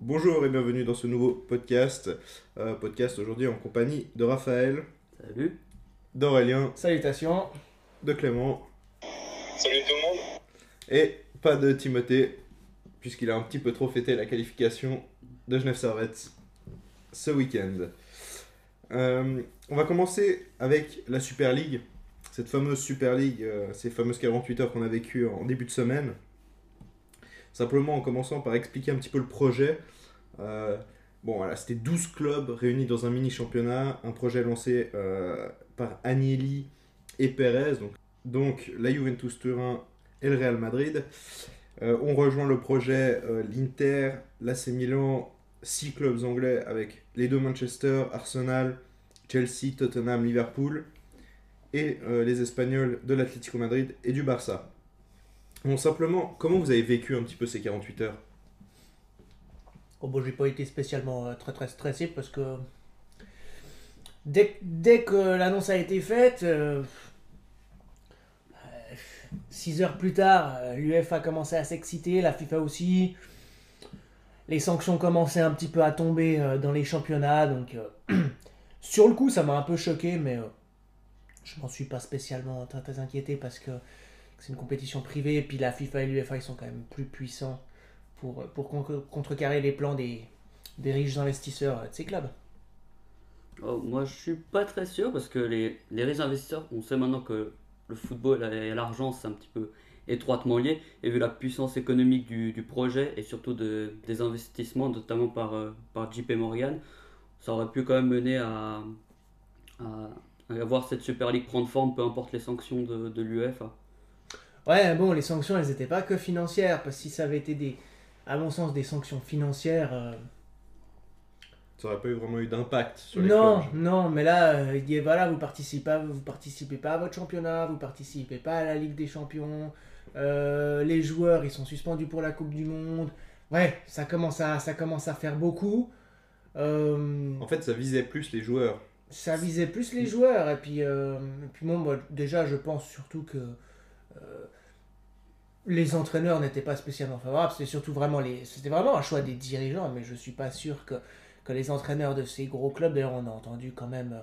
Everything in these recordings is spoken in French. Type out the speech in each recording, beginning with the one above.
Bonjour et bienvenue dans ce nouveau podcast. Euh, podcast aujourd'hui en compagnie de Raphaël, Salut. d'Aurélien, Salutations. de Clément Salut tout le monde. et pas de Timothée, puisqu'il a un petit peu trop fêté la qualification de Genève Servette ce week-end. Euh, on va commencer avec la Super League, cette fameuse Super League, euh, ces fameuses 48 heures qu'on a vécues en début de semaine. Simplement en commençant par expliquer un petit peu le projet. Euh, bon, voilà, c'était 12 clubs réunis dans un mini-championnat, un projet lancé euh, par Agnelli et Pérez, donc, la Juventus Turin et le Real Madrid. Euh, on rejoint le projet euh, l'Inter, l'AC Milan, 6 clubs anglais avec les deux Manchester, Arsenal, Chelsea, Tottenham, Liverpool et les Espagnols de l'Atlético Madrid et du Barça. Bon, simplement, comment vous avez vécu un petit peu ces 48 heures? Oh bon, j'ai pas été spécialement euh, très très stressé parce que dès, que l'annonce a été faite, 6 heures plus tard, euh, l'UEFA commençait à s'exciter, la FIFA aussi. Les sanctions commençaient un petit peu à tomber euh, dans les championnats, donc euh, sur le coup ça m'a un peu choqué, mais euh, je m'en suis pas spécialement très très inquiété parce que c'est une compétition privée et puis la FIFA et l'UEFA ils sont quand même plus puissants pour, pour con- contrecarrer les plans des, riches investisseurs euh, de ces clubs. Oh, moi, je suis pas très sûr parce que les, riches investisseurs, on sait maintenant que le football et l'argent, c'est un petit peu étroitement lié. Et vu la puissance économique du, projet et surtout de, des investissements, notamment par, euh, par JP Morgan, ça aurait pu quand même mener à, à, à voir cette Super League prendre forme, peu importe les sanctions de, de l'UEFA. Ouais, bon, les sanctions, elles n'étaient pas que financières, parce que si ça avait été des, à mon sens, des sanctions financières, euh, Ça aurait pas eu vraiment eu d'impact sur les non, clubs. non, mais là, euh, il dit voilà, vous participez, pas, vous participez pas à votre championnat, vous participez pas à la Ligue des Champions, euh, les joueurs, ils sont suspendus pour la Coupe du Monde. Ouais, ça commence à, ça commence à faire beaucoup. En fait, ça visait plus les joueurs. ça visait plus les joueurs et puis, et puis bon, moi, déjà je pense surtout que euh, les entraîneurs n'étaient pas spécialement favorables c'était surtout vraiment les c'était vraiment un choix des dirigeants mais je suis pas sûr que, que les entraîneurs de ces gros clubs d'ailleurs on a entendu quand même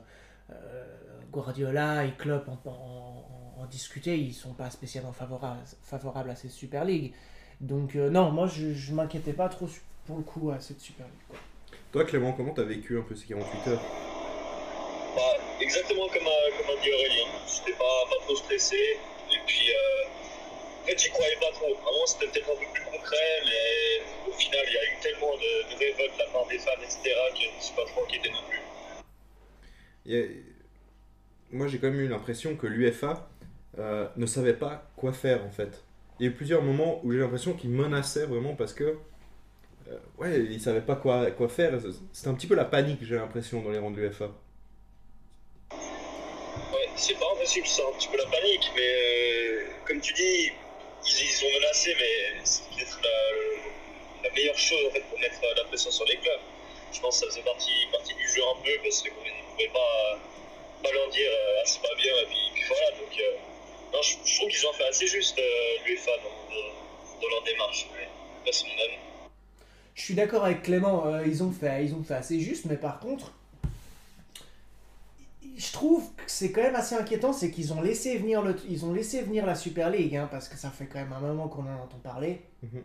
euh, Guardiola et Klopp en, en- en discuter ils sont pas spécialement favorables, favorables à cette Super League donc euh, non moi je, je m'inquiétais pas trop pour le coup à cette Super League quoi. Toi, Clément, comment t'as vécu un peu ces 48 heures? Bah, exactement comme a, comme a dit Aurélien. J'étais pas, pas trop stressé. Et puis, euh, fait, j'y croyais pas trop. Avant, c'était peut-être un peu plus concret, mais au final, il y a eu tellement de, de révoltes de la part des fans, etc., que je ne suis pas trop inquiété non plus. Moi, j'ai quand même eu l'impression que l'UFA euh, ne savait pas quoi faire en fait. Il y a eu plusieurs moments où j'ai l'impression qu'ils menaçaient vraiment parce que. euh, ouais, ils savaient pas quoi, quoi faire. C'était un petit peu la panique, j'ai l'impression, dans les rangs de l'UFA. Ouais, c'est pas impossible, c'est un petit peu la panique, mais euh, comme tu dis, ils, ont menacé, mais c'est peut-être la, meilleure chose en fait, pour mettre la pression sur les clubs. Je pense que ça faisait partie, du jeu un peu, parce qu'on ne pouvait pas, leur dire euh, ah, c'est pas bien, et puis, puis voilà. Donc, euh, non, je, trouve qu'ils ont fait assez juste euh, l'UEFA dans, leur démarche, mais c'est mon avis. Je suis d'accord avec Clément, euh, ils, ont fait, ils ont fait assez juste, mais par contre, je trouve que c'est quand même assez inquiétant, c'est qu'ils ont laissé venir le, ils ont laissé venir la Super League, hein, parce que ça fait quand même un moment qu'on en entend parler. Mhm.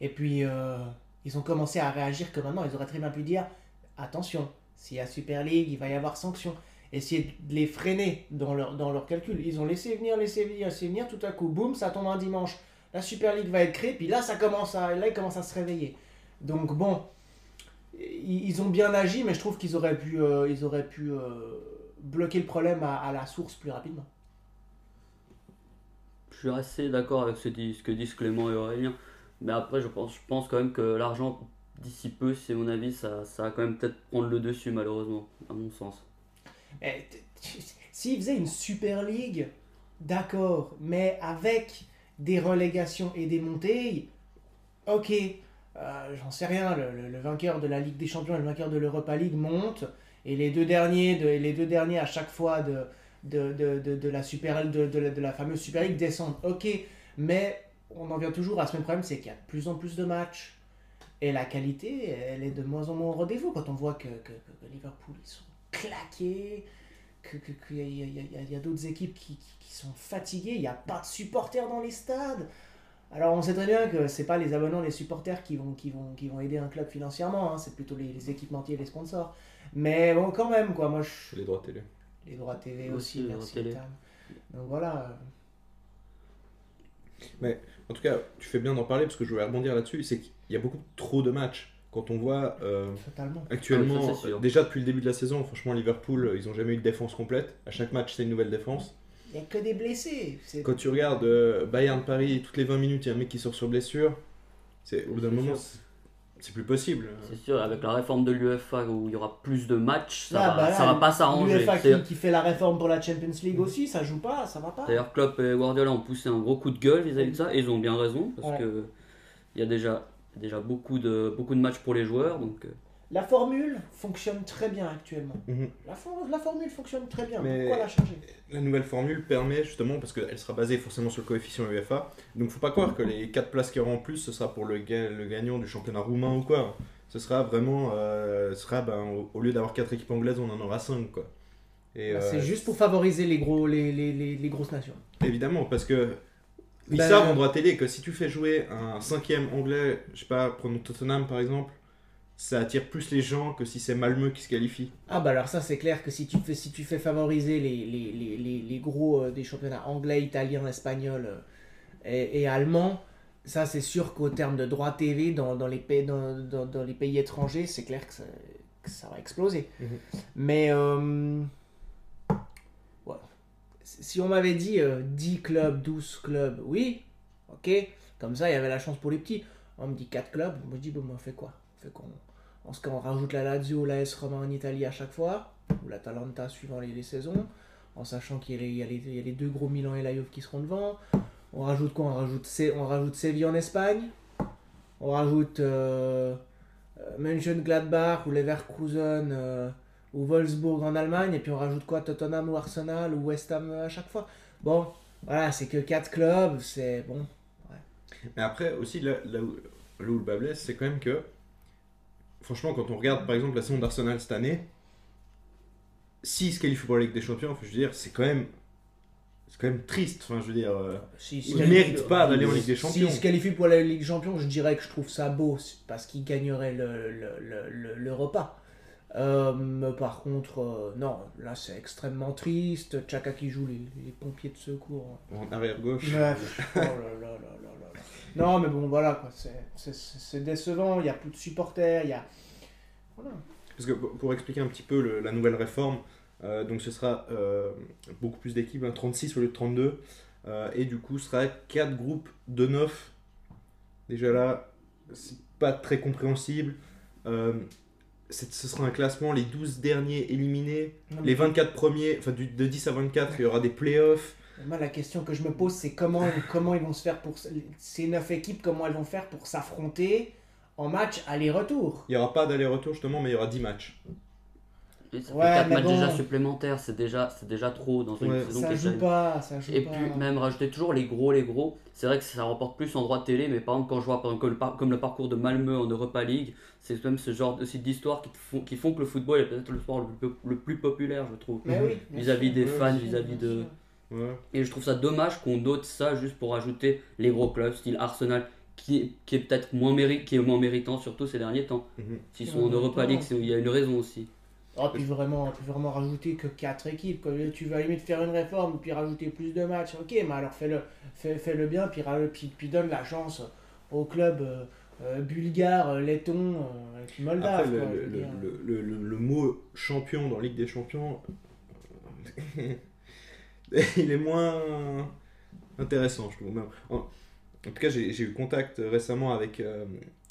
Et puis, euh, ils ont commencé à réagir que maintenant, ils auraient très bien pu dire, attention, s'il y a Super League, il va y avoir sanction. Essayer de les freiner dans leur, dans leur calcul. Ils ont laissé venir, laissé venir, laissé venir, tout à coup, boum, ça tombe un dimanche. La Super League va être créée, puis là, ça commence à, là, ils commencent à se réveiller. Donc bon, ils ils ont bien agi, mais je trouve qu'ils auraient pu, euh, ils auraient pu euh, bloquer le problème à, à la source plus rapidement. Je suis assez d'accord avec ce, que disent Clément et Aurélien. Mais après, je pense, je pense quand même que l'argent, d'ici peu, c'est mon avis, ça, ça va quand même peut-être prendre le dessus, malheureusement, à mon sens. Eh, S'ils faisaient une Super League, d'accord, mais avec des relégations et des montées, ok, euh, j'en sais rien, le, le- le vainqueur de la Ligue des Champions et le vainqueur de l'Europa League montent, et les deux derniers, les deux derniers à chaque fois de, la, super, de, la, fameuse Super League descendent, ok, mais on en vient toujours à ce même problème, c'est qu'il y a de plus en plus de matchs, Et la qualité, elle est de moins en moins au rendez-vous quand on voit que, Liverpool, ils sont claqués, qu'il y a, d'autres équipes qui, qui- qui sont fatiguées, il n'y a pas de supporters dans les stades. Alors on sait très bien que c'est pas les abonnants, les supporters qui vont, qui vont, qui vont aider un club financièrement, hein, c'est plutôt les, les équipementiers et les sponsors. Mais bon, quand même, quoi, moi je... Les droits télé. Les droits TV Aussi, aussi, les droits merci télé. Donc voilà. En tout cas, tu fais bien d'en parler parce que je voulais rebondir là-dessus. C'est qu'il y a beaucoup trop de matchs. Quand on voit euh, Totalement. actuellement, Ah oui, ça, déjà depuis le début de la saison, franchement, Liverpool, euh, ils ont jamais eu de défense complète. À chaque match, c'est une nouvelle défense. Il n'y a que des blessés. Quand tu regardes euh, Bayern Paris, toutes les 20 minutes, il y a un mec qui sort sur blessure. C'est au bout d'un moment, sûr. C'est- plus possible. C'est sûr, avec la réforme de l'UEFA où il y aura plus de matchs, ça, Ah, va, bah là, ça va pas s'arranger. L'UEFA qui, qui fait la réforme pour la Champions League aussi, ça joue pas, ça va pas. D'ailleurs, Klopp et Guardiola ont poussé un gros coup de gueule vis-à-vis de ça, et ils ont bien raison, parce Ouais. que il y a déjà, déjà beaucoup, de, beaucoup de matchs pour les joueurs, donc euh, La formule fonctionne très bien actuellement. Mhm. La, for- la formule fonctionne très bien. Mais- Pourquoi la changer? La nouvelle formule permet justement, parce qu'elle sera basée forcément sur le coefficient UEFA, donc faut pas croire que les 4 places qu'il y aura en plus, ce sera pour le, ga- le gagnant du championnat roumain ou quoi. Ce sera vraiment, euh, ce sera, ben, au, au lieu d'avoir 4 équipes anglaises, on en aura 5 quoi. Et, Bah, euh, C'est juste pour favoriser les, gros, les, les, les, les grosses nations. Évidemment, parce que ils Ben- savent en droit télé que si tu fais jouer un cinquième anglais, je sais pas, prenons Tottenham par exemple, ça attire plus les gens que si c'est Malmö qui se qualifie. Ah bah alors ça c'est clair que si tu fais, si tu fais favoriser les, les, les, les, les gros euh, des championnats anglais, italien, espagnol euh, et, et allemand, ça c'est sûr qu'au terme de droit TV dans, dans, les, pays, dans, dans, dans les pays étrangers, c'est clair que ça, que ça va exploser. Mhm. Mais euh, ouais. si on m'avait dit euh, 10 clubs, 12 clubs, oui, ok, comme ça il y avait la chance pour les petits. On me dit 4 clubs, on me dit bon, on fait quoi? On fait quoi? on, se- on rajoute la Lazio, la S Roma en Italie à chaque fois, ou l'Atalanta suivant les, saisons, en sachant qu'il y, a les- deux gros Milan et la Juve qui seront devant. On rajoute quoi? On rajoute, on rajoute Séville en Espagne. On rajoute euh, euh, Mönchengladbach ou Leverkusen euh, ou Wolfsburg en Allemagne. Et puis on rajoute quoi? Tottenham ou Arsenal ou West Ham euh, à chaque fois. Bon, voilà, c'est que 4 clubs, c'est bon. Mais après, aussi, là où, là où le bas blesse, c'est quand même que, franchement, quand on regarde par exemple la saison d'Arsenal cette année, s'ils se qualifient pour la Ligue des Champions, enfin, je veux dire, c'est quand même. C'est quand même triste, enfin je veux dire. euh, Si, Ils ne méritent pas d'aller en Ligue des Champions. S'ils se qualifient pour la Ligue des Champions, je dirais que je trouve ça beau parce qu'ils gagneraient le, le, le, le- le repas. Euh, mais par contre, euh, non, là c'est extrêmement triste. Chaka qui joue les, les pompiers de secours. en arrière gauche. Bref. Oh là là là là là. Non, mais bon, voilà quoi, c'est- décevant. Il n'y a plus de supporters. Il y a. Voilà. Parce que pour expliquer un petit peu le- la nouvelle réforme, euh, donc ce sera euh, beaucoup plus d'équipes, hein, 36 au lieu de 32, euh, et du coup ce sera 4 groupes de 9. Déjà là, c'est pas très compréhensible. Euh, ce sera un classement, les 12 derniers éliminés, Non, les 24 premiers, enfin du- de 10 à 24, il y aura des playoffs. Moi, la question que je me pose, c'est comment, comment ils vont se faire pour. Ces neuf équipes, comment elles vont faire pour s'affronter en match aller-retour? Il n'y aura pas d'aller-retour justement, mais il y aura 10 matchs. et ça Ouais, fait 4 mais matchs bon. déjà supplémentaires, c'est déjà, c'est déjà trop dans une Ouais. saison Ça qui est joue pas, ça joue Et pas. puis même rajouter toujours les gros, les gros, c'est vrai que ça rapporte plus en droit de télé, mais par exemple quand je vois par exemple, comme, le parcours de Malmö en Europa League, c'est même ce genre aussi d'histoires qui, font, qui font que le football est peut-être le sport le plus, le plus populaire, je trouve. Mais oui, bien Vis-à-vis des fans, vis-à-vis de- sûr. Ouais. Et je trouve ça dommage qu'on note ça juste pour ajouter les gros clubs, style Arsenal, qui est, qui est peut-être moins, méri- qui est moins méritant, surtout ces derniers temps. Mhm. S'ils sont en Europa League, il y a une raison aussi. Oh, puis vraiment, puis vraiment rajouter que 4 équipes. quoi. Tu vas limite faire une réforme, puis rajouter plus de matchs. Ok, mais alors fais-le fais, fais-le bien, puis, puis, puis donne la chance aux clubs euh, euh, bulgares, euh, lettons, euh, et puis moldaves. Après, le, quoi, le- le- le- le- le mot champion dans Ligue des Champions, euh, il est moins intéressant, je trouve. En, en tout cas, j'ai eu contact récemment avec euh,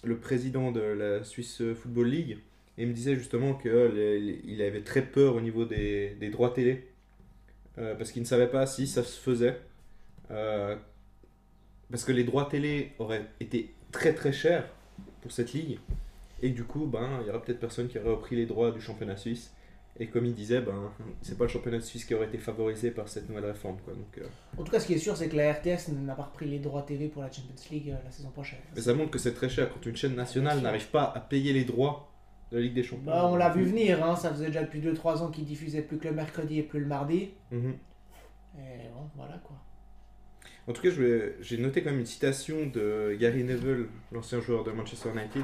le président de la Swiss Football League et il me disait justement qu'il avait très peur au niveau des, droits télé euh, parce qu'il ne savait pas si ça se faisait. Euh, parce que les droits télé auraient été très très chers pour cette ligue. Et du coup, ben, il y aura peut-être personne qui aurait repris les droits du championnat suisse. Et comme il disait, ben, c'est pas le championnat de Suisse qui aurait été favorisé par cette nouvelle réforme. Quoi. Donc, euh, En tout cas, ce qui est sûr, c'est que la RTS n'a pas repris les droits TV pour la Champions League euh, la saison prochaine. Mais ça montre que c'est très cher quand une chaîne nationale n'arrive pas à payer les droits de la Ligue des Champions. Bah, on l'a vu venir, hein, ça faisait déjà depuis 2-3 ans qu'ils diffusaient plus que le mercredi et plus le mardi. Mhm. Et bon, voilà quoi. En tout cas, j'ai noté quand même une citation de Gary Neville, l'ancien joueur de Manchester United,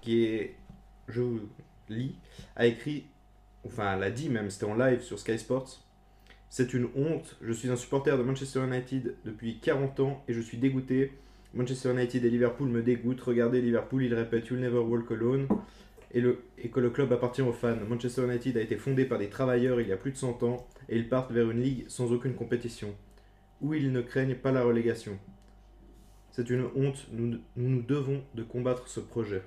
qui est, je vous lis, a écrit, enfin, elle a dit même, c'était en live sur Sky Sports. C'est une honte. Je suis un supporter de Manchester United depuis 40 ans et je suis dégoûté. Manchester United et Liverpool me dégoûtent. Regardez Liverpool, il répète You'll never walk alone. Et, et que le club appartient aux fans. Manchester United a été fondé par des travailleurs il y a plus de 100 ans et ils partent vers une ligue sans aucune compétition où ils ne craignent pas la relégation. C'est une honte, nous nous, nous devons de combattre ce projet.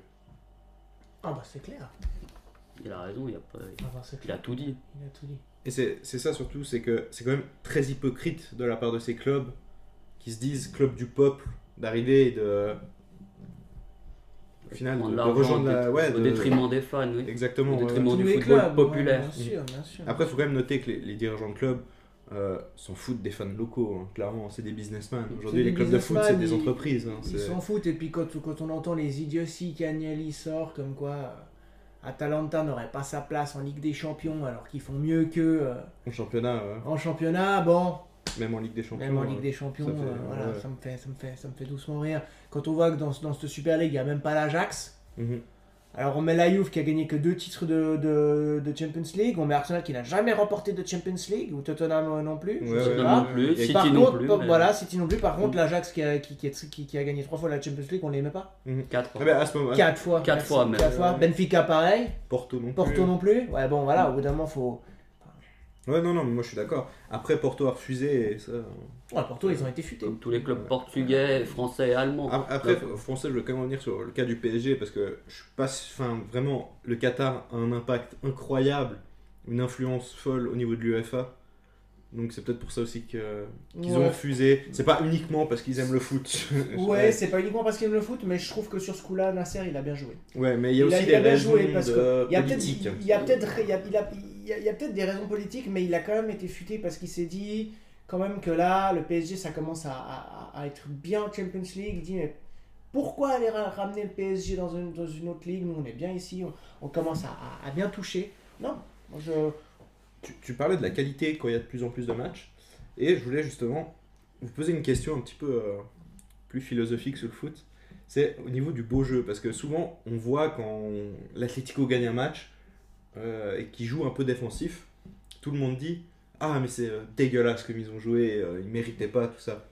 Ah bah c'est clair. Il a raison, il a, pas- Ah bah, il a tout dit. Il a tout dit. Et c'est c'est ça surtout, c'est que c'est quand même très hypocrite de la part de ces clubs qui se disent club du peuple, d'arriver et de. Au final, de, de rejoindre au la. dé- Ouais, au de- détriment des fans, oui. Exactement. au détriment ouais. du football clubs, populaire. ouais, bien sûr, bien sûr. Après, il faut quand même noter que les, les dirigeants de clubs euh, s'en foutent des fans locaux. hein. Clairement, c'est des businessmen. Aujourd'hui, les clubs de foot, c'est des entreprises. hein. Ils s'en foutent, et puis quand, quand on entend les idioties qu'Agnelli sort, comme quoi euh, Atalanta n'aurait pas sa place en Ligue des Champions alors qu'ils font mieux qu'eux euh, En championnat, ouais. en championnat, bon, même en Ligue des Champions. même en. Ligue des Champions, ça fait- euh, voilà, ouais. ça, me fait, ça, me fait, ça me fait doucement rire. Quand on voit que dans, dans cette Super League, il n'y a même pas l'Ajax, Mhm. Alors on met la Juve qui a gagné que deux titres de, de, de Champions League, on met Arsenal qui n'a jamais remporté de Champions League, ou Tottenham euh, non plus, je Ouais, sais ouais, pas. non plus, Et City Par non contre, plus. mais voilà, City non plus. Par contre, l'Ajax qui a, qui, qui, est- qui- qui a gagné trois fois la Champions League, on l'aimait pas Quatre. Ah ben, à ce moment Quatre fois. Quatre fois, même. Quatre fois. Benfica pareil. Porto non Porto plus. non plus. Ouais, bon, voilà, au bout d'un moment, faut. Ouais, non, non, mais moi je suis d'accord. Après, Porto a refusé et ça. Ouais, Porto, ils ont été futés. Comme tous les clubs portugais, français et allemands. Après, Ouais. français, je veux quand même revenir sur le cas du PSG parce que je suis pas. Enfin, vraiment, le Qatar a un impact incroyable, une influence folle au niveau de l'UEFA. Donc c'est peut-être pour ça aussi qu'ils ont Ouais. refusé. C'est pas uniquement parce qu'ils aiment le foot. Ouais, c'est pas uniquement parce qu'ils aiment le foot, mais je trouve que sur ce coup-là, Nasser, il a bien joué. Ouais, mais il y a Il a- aussi il des a bien raisons joué parce de que il y a peut-être il y a peut-être il y a, il a- il il y a peut-être des raisons politiques mais il a quand même été futé parce qu'il s'est dit quand même que là le PSG ça commence à, être bien en Champions League il dit mais pourquoi aller ra- ramener le PSG dans une, autre ligue? Nous on est bien ici on, commence à, bien toucher non moi, je Tu, tu parlais de la qualité quand il y a de plus en plus de matchs. Et je voulais justement vous poser une question un petit peu euh, plus philosophique sur le foot. C'est au niveau du beau jeu. Parce que souvent, on voit quand l'Atlético gagne un match euh, et qu'il joue un peu défensif, tout le monde dit Ah, mais c'est euh, dégueulasse comme ils ont joué, euh, ils méritaient pas, tout ça.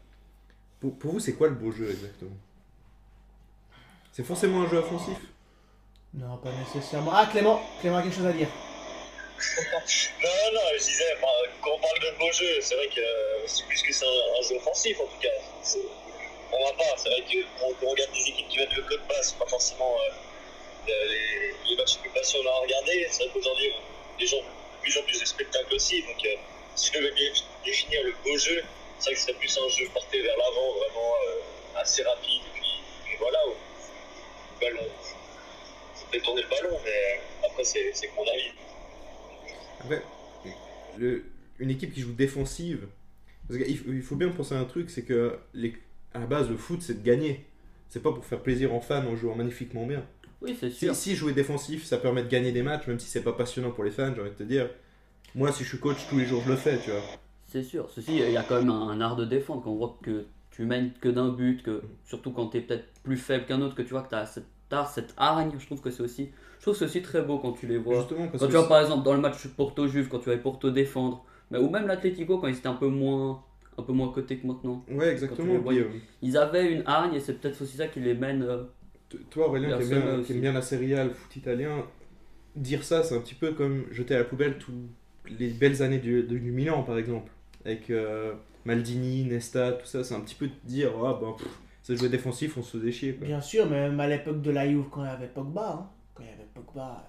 Pour, pour vous, c'est quoi le beau jeu exactement? C'est forcément un jeu offensif? Non pas nécessairement. Ah Clément Clément a quelque chose à dire. Non, non, non, je disais, quand on parle de beau jeu, c'est vrai que euh, c'est plus que c'est un, un jeu offensif en tout cas. On va pas, c'est vrai que quand on regarde des équipes qui mettent le code bas, c'est pas forcément euh, les, les matchs de passion à regarder. C'est vrai qu'aujourd'hui, les gens plus en plus de spectacles aussi. Donc, euh, si je devais bien définir le beau jeu, c'est vrai que c'est plus un jeu porté vers l'avant, vraiment euh, assez rapide. Et puis, voilà, le ballon, ça fait tourner le ballon, mais euh, après, c'est mon avis. Après, une équipe qui joue défensive, parce qu'il faut- il faut bien penser à un truc, c'est que les, à la base, le foot, c'est de gagner. C'est pas pour faire plaisir aux fans en jouant magnifiquement bien. Oui, c'est Si, sûr. si jouer défensif, ça permet de gagner des matchs, même si c'est pas passionnant pour les fans, j'ai envie de te dire. Moi, si je suis coach, tous les jours, je le fais, tu vois. C'est sûr. Ceci, il y a quand même un, un art de défendre. Quand on voit que tu mènes que d'un but, que surtout quand tu es peut-être plus faible qu'un autre, que tu vois que tu as cet art, cette hargne, je trouve que c'est aussi, je trouve aussi très beau quand tu les vois. Justement, parce Quand que tu vois par exemple dans le match Porto-Juve, quand tu vas Porto défendre, mais, ou même l'Atlético quand ils étaient un peu moins un peu moins cotés que maintenant. Ouais, exactement. Euh, Ils avaient une hargne et c'est peut-être aussi ça qui les mène. euh, toi, Aurélien, qui aime, bien, aussi. qui aime bien la Serie A, le foot italien, dire ça, c'est un petit peu comme jeter à la poubelle toutes les belles années du, du Milan, par exemple. Avec euh, Maldini, Nesta, tout ça, c'est un petit peu de dire, ah ben, pff, c'est jouer défensif, on se faisait chier. Quoi. Bien sûr, mais même à l'époque de la Juve, quand il y avait Pogba, hein, quand il y avait Pogba,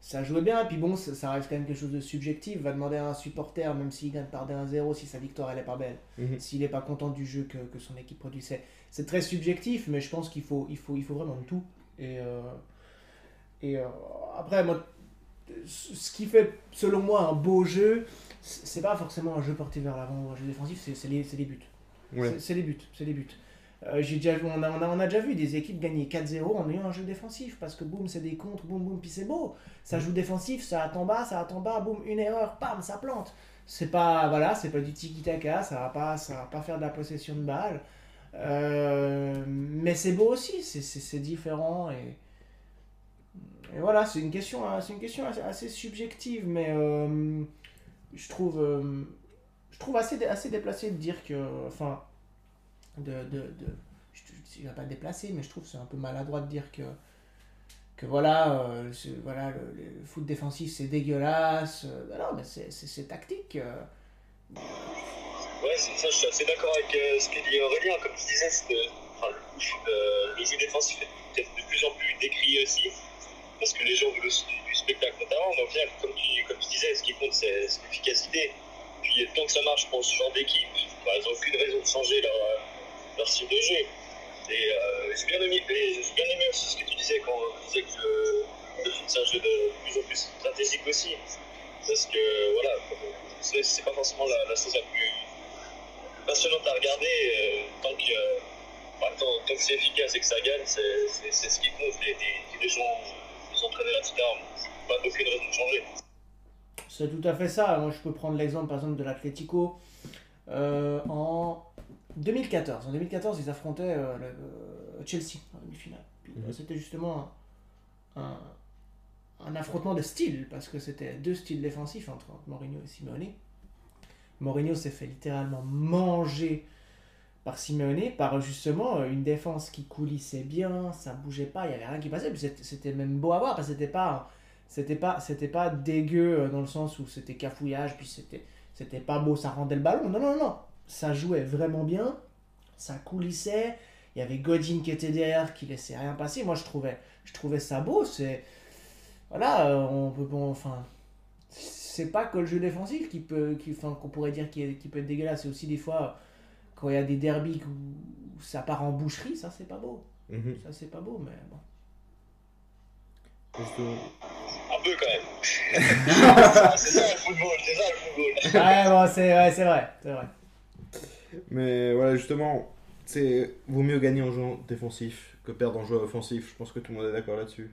ça jouait bien. Et puis bon, ça, ça reste quand même quelque chose de subjectif. Va demander à un supporter, même s'il gagne par des 1-0, si sa victoire elle est pas belle, Mhm. s'il n'est pas content du jeu que, que son équipe produit. C'est, très subjectif, mais je pense qu'il faut, il faut, il faut vraiment tout. Et, euh, et euh, après, moi, ce qui fait, selon moi, un beau jeu, c'est pas forcément un jeu porté vers l'avant ou un jeu défensif, c'est c'est les, les buts. Ouais. C'est- C'est les buts, c'est les buts. Euh, j'ai déjà, on, a, on, a, on a déjà vu des équipes gagner 4-0 en ayant un jeu défensif, parce que boum, c'est des contres, boum, boum, puis c'est beau. Ça joue défensif, ça attend bas, ça attend bas, boum, une erreur, pam, ça plante. C'est pas, voilà, c'est pas du tiki-taka, ça va pas, ça va pas faire de la possession de balle. Euh, mais c'est beau aussi, c'est- différent et, voilà, c'est une question, hein, une question assez, subjective, mais euh, je trouve, euh, je trouve assez, assez déplacé de dire que, enfin, de, de, de je, dirais pas déplacé, mais je trouve c'est un peu maladroit de dire que, que voilà, voilà, le, foot défensif c'est dégueulasse. Bah non, mais c'est tactique. Euh. Ouais, ça, je suis assez d'accord avec euh, ce que dit Aurélien. Comme tu disais, enfin, le, jeu défensif est peut-être de plus en plus décrié aussi, parce que les gens veulent aussi du, spectacle notamment. Mais au final, comme tu, comme tu disais, ce qui compte, c'est l'efficacité. Puis tant que ça marche pour ce genre d'équipe, bah, ils n'ont aucune raison de changer leur, euh, style de jeu. Et euh, j'ai bien, aimé- bien aimé aussi ce que tu disais quand tu disais que le, le foot, c'est un jeu de plus en plus stratégique aussi. Parce que, voilà, c'est c'est pas forcément la, la chose la plus passionnante à regarder euh, tant que, euh, bah, tant, tant que c'est efficace et que ça gagne, c'est c'est- c'est ce qui compte. Les, les, les gens, les entraîneurs, etc., pas aucune raison de changer. C'est tout à fait ça. Moi, je peux prendre l'exemple, par exemple, de l'Atlético. Euh, en 2014. En 2014, ils affrontaient euh, le, euh, Chelsea en demi-finale. Mhm. C'était justement un, un, un affrontement de style, parce que c'était deux styles défensifs entre Mourinho et Simeone. Mourinho s'est fait littéralement manger par Simeone, par justement euh, une défense qui coulissait bien, ça bougeait pas, il y avait rien qui passait. Puis c'était- même beau à voir, c'était pas c'était pas c'était pas dégueu euh, dans le sens où c'était cafouillage puis c'était c'était pas beau ça rendait le ballon. Non non non. Ça jouait vraiment bien ça coulissait. Il y avait Godin qui était derrière qui laissait rien passer. Moi je trouvais je trouvais ça beau. C'est voilà euh, on peut bon enfin c'est pas que le jeu défensif qui peut qui enfin qu'on pourrait dire qui, est- qui peut être dégueulasse c'est aussi des fois quand il y a des derbies où, ça part en boucherie ça c'est pas beau Mhm. ça c'est pas beau mais bon Justement. Un peu quand même. c'est ça le football, c'est ça le football. ouais bon c'est ouais, vrai c'est vrai Mais voilà, justement, c'est vaut mieux gagner en jouant défensif que perdre en jouant offensif. Je pense que tout le monde est d'accord là-dessus.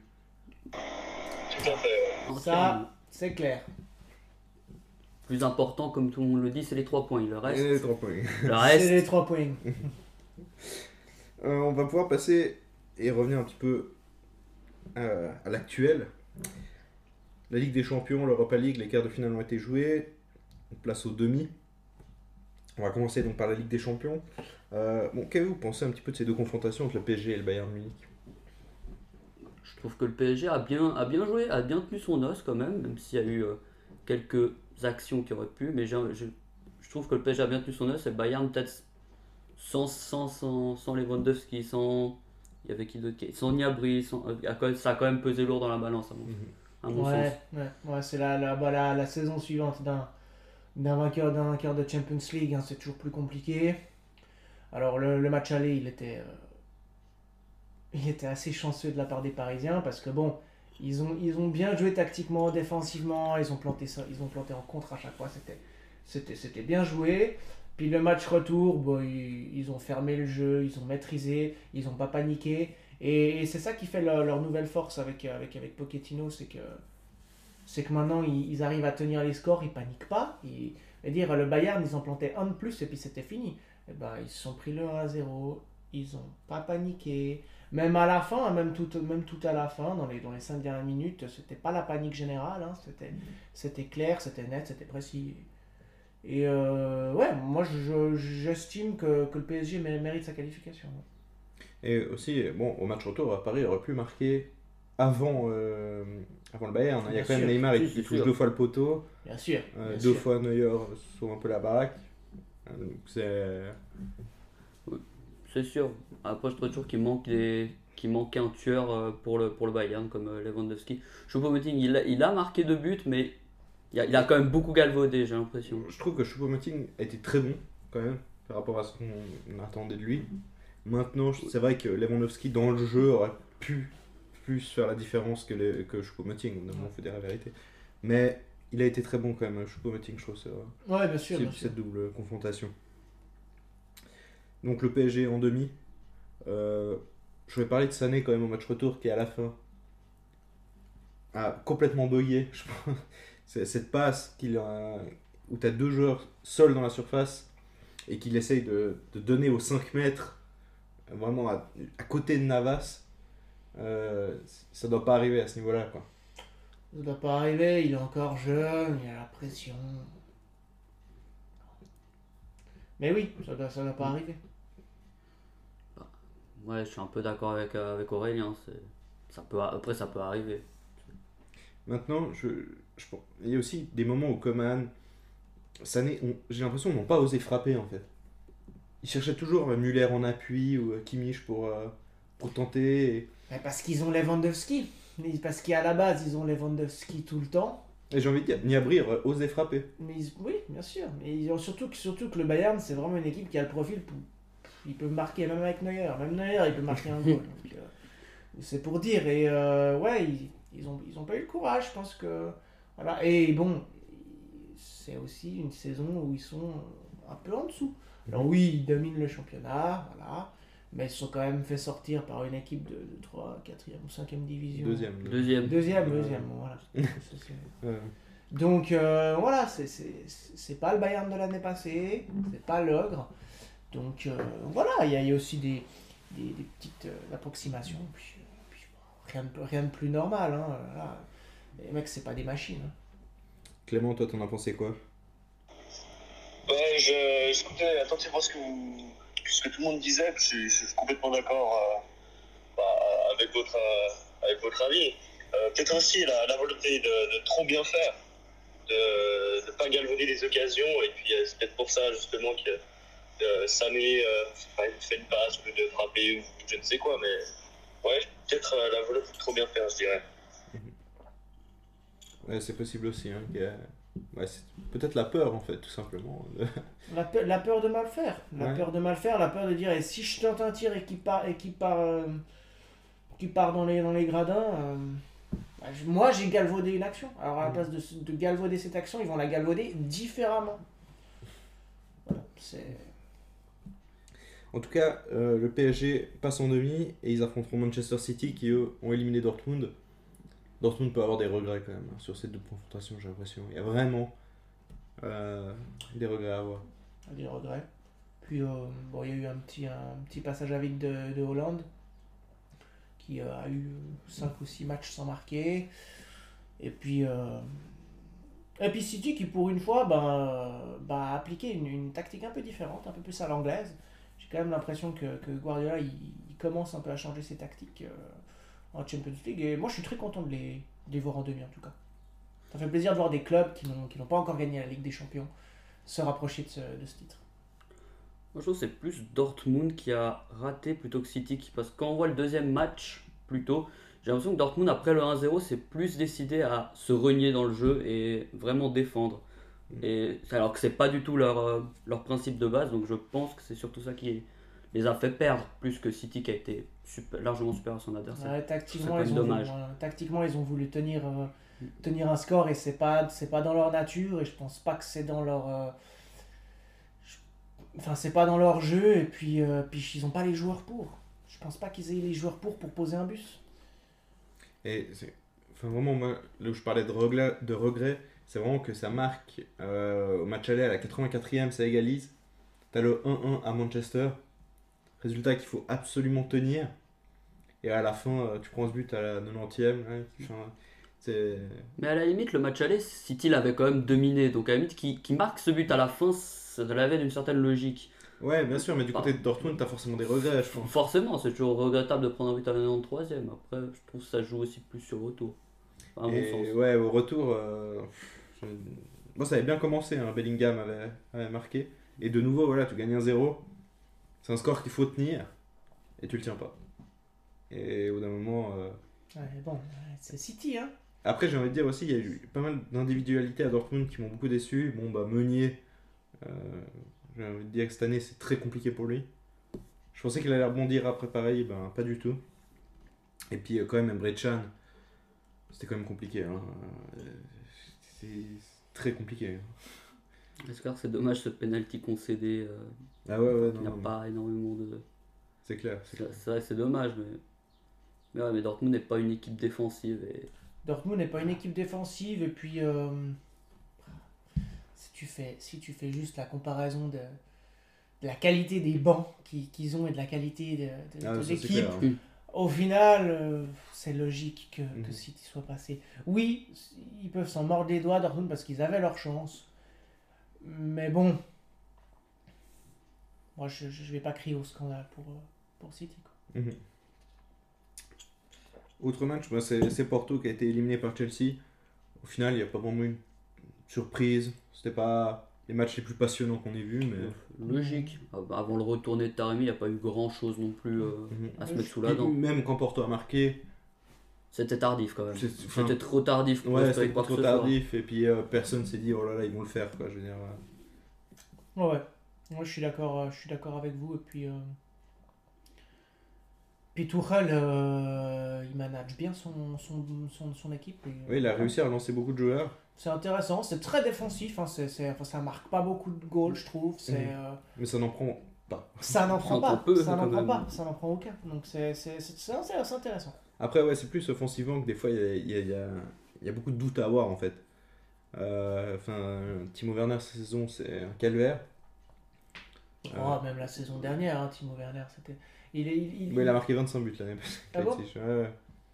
Tout à fait. Ça, c'est clair. Plus important, comme tout le monde le dit, c'est les trois points. Le reste, Et trois points. le C'est reste les trois points. Euh, on va pouvoir passer et revenir un petit peu euh, à l'actuel. La Ligue des Champions, l'Europa League, les quarts de finale ont été joués. On place au demi. On va commencer donc par la Ligue des Champions. Euh, bon, qu'avez-vous pensé un petit peu de ces deux confrontations entre le PSG et le Bayern Munich? Je trouve que le PSG a bien, a bien joué, a bien tenu son os quand même, même s'il y a eu euh, quelques actions qui auraient pu. Mais je, je trouve que le PSG a bien tenu son et le Bayern, peut-être sans, sans, sans, sans Lewandowski, sans. Il y avait qui d'autre Sans Niabri, sans, euh, ça a quand même pesé lourd dans la balance, à mon, à mon sens. Ouais, ouais, ouais, c'est la, la, bah, la, la saison suivante d'un d'un vainqueur, d'un vainqueur de Champions League, hein, c'est toujours plus compliqué. Alors le, le match aller, il était, euh, il était assez chanceux de la part des Parisiens parce que bon, ils ont, ils ont bien joué tactiquement, défensivement, ils ont planté ça, ils ont planté en contre à chaque fois, c'était, bien joué. Puis le match retour, bon, ils, ils ont fermé le jeu, ils ont maîtrisé, ils n'ont pas paniqué. Et, c'est ça qui fait leur, nouvelle force avec, avec, avec Pochettino, c'est que, que maintenant ils, arrivent à tenir les scores, ils paniquent pas. Et dire, le Bayern, ils en plantaient un de plus et puis c'était fini. Et ben, ils se sont pris le 1 à 0, ils ont pas paniqué. Même à la fin, même tout, même tout à la fin, dans les, dans les 5 dernières minutes, c'était pas la panique générale, hein, c'était, c'était clair, c'était net, c'était précis. Et euh, ouais, moi je- j'estime que, que le PSG mé- mérite sa qualification. Et aussi, bon, au match retour, à Paris aurait pu marquer avant, euh, avant le Bayern. Il y a quand même Neymar qui touche sûr. deux fois le poteau, Bien sûr. euh, bien deux sûr. fois Neuer sauve un peu la baraque. Euh, donc c'est. C'est sûr. Après, je trouve toujours qu'il manque des qu'il manquait un tueur euh, pour le, pour le Bayern comme euh, Lewandowski. Choupo-Moting, il, a- il a marqué deux buts, mais il a, il a quand même beaucoup galvaudé, j'ai l'impression. Je trouve que Choupo-Moting a été très bon quand même par rapport à ce qu'on attendait de lui. Maintenant, c'est vrai que Lewandowski dans le jeu aurait pu plus faire la différence que, les, que Choupo-Moting. On faut dire la vérité. Mais il a été très bon quand même, Choupo-Moting, je trouve. Ça, ouais, bien sûr. Bien cette double confrontation. Donc le PSG en demi. Euh, je vais parler de Sané quand même au match retour qui à la fin a complètement bugué. Cette passe qu'il a, où tu as deux joueurs seuls dans la surface et qu'il essaye de, de, donner aux 5 mètres, vraiment à, à côté de Navas, euh, ça doit pas arriver à ce niveau-là. Quoi. Ça doit pas arriver, il est encore jeune, il a la pression. Mais oui, ça doit, ça doit pas arriver. Ouais, je suis un peu d'accord avec, euh, avec Aurélien. Ça peut, après, ça peut arriver. Maintenant, je, je, il y a aussi des moments où Coman, j'ai l'impression qu'ils n'ont pas osé frapper en fait. Ils cherchaient toujours Muller en appui ou euh, Kimmich pour, euh, pour tenter. parce qu'ils ont Lewandowski. Parce qu'à la base, ils ont Lewandowski tout le temps. Et j'ai envie de dire, Niabri osé frapper. Mais oui, bien sûr. Mais ils ont surtout, surtout que le Bayern, c'est vraiment une équipe qui a le profil pour. Ils peuvent marquer même avec Neuer. Même Neuer, il peut marquer un goal. Euh, c'est pour dire. Et ouais, ils, ils ont, ils ont pas eu le courage, je pense que. Voilà. Et bon, c'est aussi une saison où ils sont un peu en dessous. Alors oui, ils dominent le championnat, voilà. Mais ils sont quand même fait sortir par une équipe de, 3, 4e ou 5e division. Deuxième. Deuxième. Deuxième, deuxième, voilà. Donc euh, voilà, c'est pas le Bayern de l'année passée, c'est pas l'ogre. Donc euh, voilà, il y, a aussi des, des, petites euh, approximations. Puis, rien de, rien de plus normal. Hein. Les mecs, c'est pas des machines. Hein. Clément, toi, t'en as pensé quoi? Ouais, je, j'écoutais attentivement ce que, ce que tout le monde disait. Je, suis complètement d'accord euh, bah, avec, votre, euh, avec votre avis. Euh, peut-être aussi la, la volonté de, de, trop bien faire, de ne pas galvauder les occasions. Et puis, c'est peut-être pour ça, justement, que Sané fait une passe ou de frapper ou je ne sais quoi. Mais ouais, peut-être la volonté de trop bien faire, je dirais. Ouais, c'est possible aussi. Hein, c'est peut-être la peur, en fait, tout simplement. la, peur, la peur de mal faire. La peur de mal faire, la peur de dire et si je tente un tir et qu'il part, et qui part, euh, qui part dans, les, dans les gradins, euh, bah, moi j'ai galvaudé une action. Alors à la place de, de, galvauder cette action, ils vont la galvauder différemment. c'est. En tout cas, euh, le PSG passe en demi et ils affronteront Manchester City qui eux ont éliminé Dortmund. Dortmund peut avoir des regrets quand même hein, sur ces deux confrontations, j'ai l'impression. Il y a vraiment euh, des regrets à avoir. Des regrets. Puis euh, bon, il y a eu un petit, un petit passage à vide de, de Hollande qui a eu 5 ou 6 matchs sans marquer. Et puis, et puis City qui pour une fois ben, ben a appliqué une, une, tactique un peu différente, un peu plus à l'anglaise. J'ai quand même l'impression que, que Guardiola il, commence un peu à changer ses tactiques en Champions League. Et moi, je suis très content de les, les voir en demi, en tout cas. Ça fait plaisir de voir des clubs qui n'ont pas encore gagné la Ligue des Champions se rapprocher de ce, de ce titre. Moi, je trouve que c'est plus Dortmund qui a raté plutôt que City. Parce que quand on voit le deuxième match, plutôt, j'ai l'impression que Dortmund, après le 1-0, c'est plus décidé à se renier dans le jeu et vraiment défendre. Mm. Et, alors que c'est pas du tout leur, euh, leur principe de base, donc je pense que c'est surtout ça qui les a fait perdre, plus que City qui a été largement supérieur à son adversaire. tactiquement, ils ont Voulu, tactiquement, ils ont voulu tenir, euh, tenir un score et c'est pas, c'est pas dans leur nature et je pense pas que c'est dans leur. Euh, enfin, c'est pas dans leur jeu et puis, euh, puis ils ont pas les joueurs pour. Je pense pas qu'ils aient les joueurs pour pour poser un bus. Et enfin, vraiment, moi, là où je parlais de regret, de regret c'est vraiment que ça marque au match aller à la 84e, ça égalise. T'as le 1-1 à Manchester. Résultat qu'il faut absolument tenir. Et à la fin, euh, tu prends ce but à la 90e. mais à la limite, le match aller, City l'avait quand même dominé. Donc à la limite, qui, qui marque ce but à la fin, ça l'avait d'une certaine logique. Ouais, bien sûr, mais du côté de Dortmund, t'as forcément des regrets, je pense. Forcément, c'est toujours regrettable de prendre un but à la 93e. Après, je trouve que ça joue aussi plus sur retour. À mon sens. Ouais, au retour, euh, bon, ça avait bien commencé. Hein. Bellingham avait, avait, marqué. Et de nouveau, voilà, tu gagnes un 0. C'est un score qu'il faut tenir. Et tu le tiens pas. Et au bout d'un moment. Euh, ouais, bon, c'est City, hein. Après, j'ai envie de dire aussi, il y a eu pas mal d'individualités à Dortmund qui m'ont beaucoup déçu. Bon, bah, Meunier, euh, j'ai envie de dire que cette année, c'est très compliqué pour lui. Je pensais qu'il allait rebondir après pareil, ben pas du tout. Et puis euh, quand même Emre Can, c'était quand même compliqué. Hein. C'est très compliqué. C'est dommage ce penalty concédé. euh, Ah ouais, ouais, il non, n'y a non, pas énormément de. c'est clair. c'est vrai c'est dommage, mais. Mais ouais, mais Dortmund n'est pas une équipe défensive. Et... Dortmund n'est pas une équipe défensive et puis euh, si tu fais si tu fais juste la comparaison de, de la qualité des bancs qui- qu'ils ont et de la qualité de, de- Ah, de l'équipe, clair, hein. Au final euh, c'est logique que, que Mhm. City soit passé. Oui, ils peuvent s'en mordre les doigts Dortmund parce qu'ils avaient leur chance, mais bon, moi je je vais pas crier au scandale pour euh, pour City. quoi. Mhm. Autre match, bah, c'est c'est Porto qui a été éliminé par Chelsea. Au final, il n'y a pas vraiment une surprise. C'était pas les matchs les plus passionnants qu'on ait vus, mais. Logique. Avant le retourné de Taremi, il n'y a pas eu grand chose non plus euh, Mhm. à se mettre sous la dent. Même quand Porto a marqué, C'était tardif quand même. enfin, C'était trop tardif pour ouais, c'était trop tardif. Et puis euh, personne s'est dit, oh là là, ils vont le faire. Quoi, je veux dire, euh. Ouais, ouais. Moi, je suis d'accord, je suis d'accord avec vous. Et puis, euh... puis Tuchel, euh, il manage bien son, son, son, son équipe. et, Oui, il a réussi à relancer beaucoup de joueurs. C'est intéressant, c'est très défensif. Hein, enfin, ça marque pas beaucoup de goals, je trouve. Euh, Mais ça n'en prend pas. ça n'en prend en pas. peu, ça n'en prend pas. Ça n'en prend aucun. Donc c'est, intéressant. Après, ouais, c'est plus offensivement que des fois, il y a, il y y y a beaucoup de doutes à avoir en fait. Euh, Enfin, Timo Werner, cette saison, c'est un calvaire. Oh, même la saison dernière, hein, Timo Werner, c'était. Il est, il, il- Ouais, il a marqué 25 buts l'année passée. Ah bon ouais.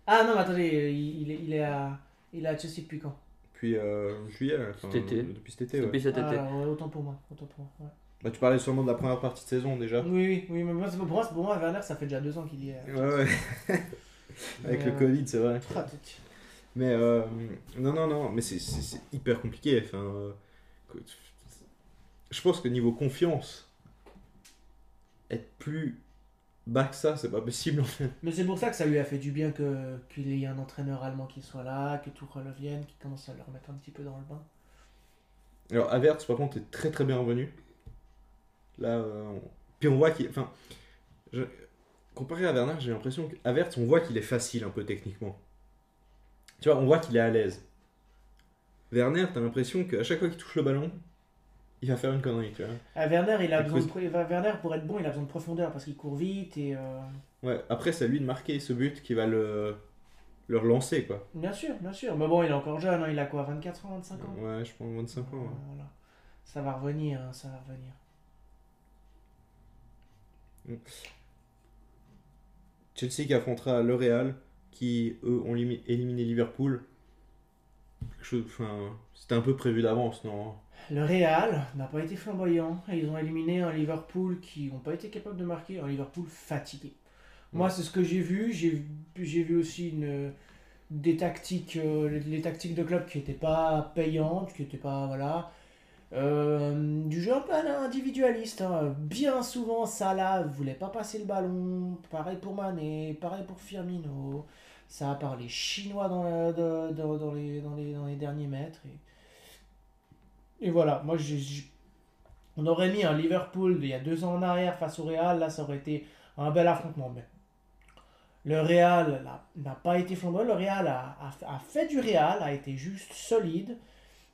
Ah non, mais attendez, il, il est, il est à, il est à Chelsea depuis quand? Puis euh, juillet, enfin, Cet été. depuis cet été. ouais. Depuis cet été. ah, Autant pour moi. Autant pour moi. ouais. Bah, tu parlais sûrement de la première partie de saison déjà. Oui, oui, oui, mais moi, pour moi, c'est- pour moi, Werner, ça fait déjà deux ans qu'il y est. Ouais, ouais. Avec Mais, le euh, Covid, c'est vrai. Mais euh, non, non, non, mais c'est- hyper compliqué. Enfin, euh, je pense que niveau confiance, être plus que ça, c'est pas possible en fait. Mais c'est pour ça que ça lui a fait du bien que qu'il y ait un entraîneur allemand qui soit là, que tout revienne, qui commence à le remettre un petit peu dans le bain. Alors, Avertz, par contre, est très très bien revenu. Là, euh, on- puis on voit qu'il. Enfin, je- comparé à Werner, j'ai l'impression qu'Avertz, on voit qu'il est facile un peu techniquement. Tu vois, on voit qu'il est à l'aise. Werner, t'as l'impression qu'à chaque fois qu'il touche le ballon, il va faire une connerie, tu vois. Ah, Werner, il a besoin de, Werner, pour être bon, il a besoin de profondeur parce qu'il court vite et. euh, Ouais, après, c'est à lui de marquer ce but qui va le, le relancer, quoi. Bien sûr, bien sûr. Mais bon, il est encore jeune, hein, il a quoi 24 ans, 25 ans? Ouais, je pense 25 ans. ouais. Voilà. Ça va revenir, hein, ça va revenir. Chelsea qui affrontera le Real, qui eux ont limi- éliminé Liverpool. C'était un peu prévu d'avance, non Le Real n'a pas été flamboyant et ils ont éliminé un Liverpool qui n'ont pas été capables de marquer, un Liverpool fatigué. Moi, c'est ce que j'ai vu. J'ai vu aussi une, des tactiques, euh, les, tactiques de club qui n'étaient pas payantes, qui n'étaient pas. Voilà. Euh, du jeu un peu individualiste. hein. Bien souvent, Salah ne voulait pas passer le ballon. Pareil pour Mané, pareil pour Firmino. Ça a parlé chinois dans, la- de- dans- dans les, dans, les, dans les derniers mètres. Et, et voilà, moi, j'ai- on aurait mis un Liverpool d'il y a deux ans en arrière face au Real. Là, ça aurait été un bel affrontement. Mais le Real n'a- pas été flamboyant. Le Real a, fait du Real, a été juste solide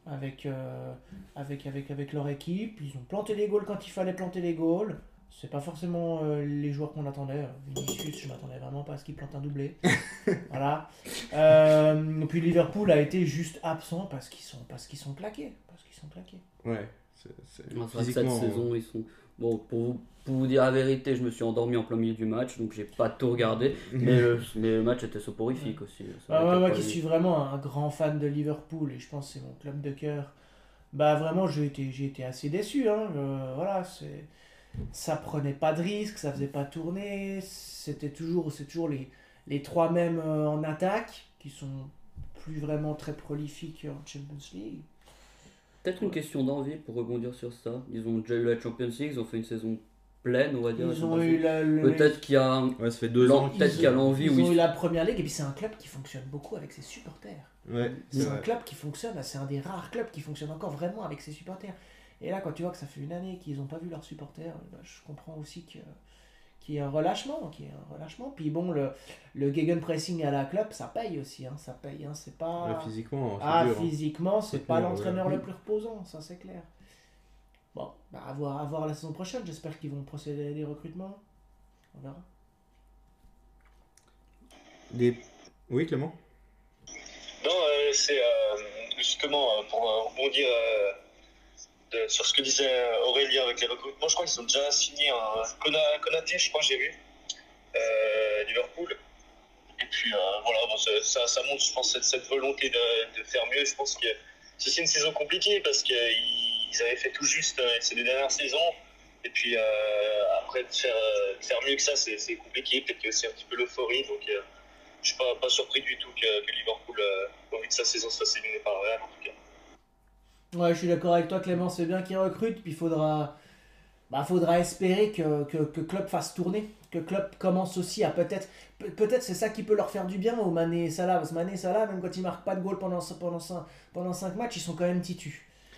avec, euh, avec, avec leur équipe. Ils ont planté les goals quand il fallait planter les goals. C'est pas forcément euh, les joueurs qu'on attendait. Vinicius, je m'attendais vraiment pas à ce qu'il plante un doublé. voilà. Euh, puis Liverpool a été juste absent parce qu'ils sont, parce qu'ils sont claqués. Parce qu'ils sont claqués. Ouais, c'est cette physiquement. saison, ils sont. Bon, pour vous, pour vous dire la vérité, je me suis endormi en plein milieu du match, donc j'ai pas tout regardé. mais, le, mais le match était soporifique aussi. Ah ouais, ouais, pas qui suis vraiment un grand fan de Liverpool et je pense que c'est mon club de cœur. Bah vraiment, j'ai été, j'ai été assez déçu. Hein. Euh, voilà, c'est, ça prenait pas de risques, ça faisait pas tourner. C'était toujours, c'est toujours les, les trois mêmes euh, en attaque qui sont plus vraiment très prolifiques en Champions League. Peut-être une question d'envie pour rebondir sur ça. Ils ont déjà eu la Champions League, ils ont fait une saison pleine, on va dire. Ils Champions ont eu League. la, le- Peut-être qu'il y a Ouais, ça fait deux ans. peut-être qu'il y a ont- l'envie Ils ont eu la première ligue et puis c'est un club qui fonctionne beaucoup avec ses supporters. Ouais, c'est C'est un vrai. club qui fonctionne, c'est un des rares clubs qui fonctionne encore vraiment avec ses supporters. Et là, quand tu vois que ça fait une année qu'ils n'ont pas vu leurs supporters, bah, je comprends aussi que- qui est un relâchement, qui est un relâchement. Puis bon, le, le gegenpressing à la club, ça paye aussi, hein, ça paye. Hein, c'est pas. Ouais, physiquement, c'est ah, dur, hein. physiquement, c'est C'est pas dur, l'entraîneur ouais. le plus reposant, ça c'est clair. Bon, bah, à voir, à voir la saison prochaine. J'espère qu'ils vont procéder à des recrutements. On verra. Les- Oui, Clément? Non, euh, c'est euh, justement euh, pour euh, rebondir euh, sur ce que disait Aurélien avec les recrutements. Je crois qu'ils ont déjà signé un Kona- Konaté, je crois que j'ai vu, euh, Liverpool. Et puis euh, voilà, ça, montre, je pense, cette, volonté de, faire mieux. Je pense que c'est une saison compliquée parce qu'ils avaient fait tout juste euh, ces deux dernières saisons. Et puis après, de faire, faire mieux que ça, c'est c'est compliqué. Peut-être a aussi un petit peu l'euphorie. Donc je suis pas, pas surpris du tout que, que Liverpool, au vu de sa saison, soit éliminé par le Real en tout cas. Ouais, je suis d'accord avec toi, Clément. C'est bien qu'ils recrutent. Puis il faudra, bah, faudra espérer que, que, que Klopp fasse tourner. Que Klopp commence aussi à peut-être. pe- Peut-être c'est ça qui peut leur faire du bien au Mané et Salah. Parce que Mané et Salah, même quand ils marquent pas de goal pendant, pendant, cinq, pendant cinq matchs, ils sont quand même titus.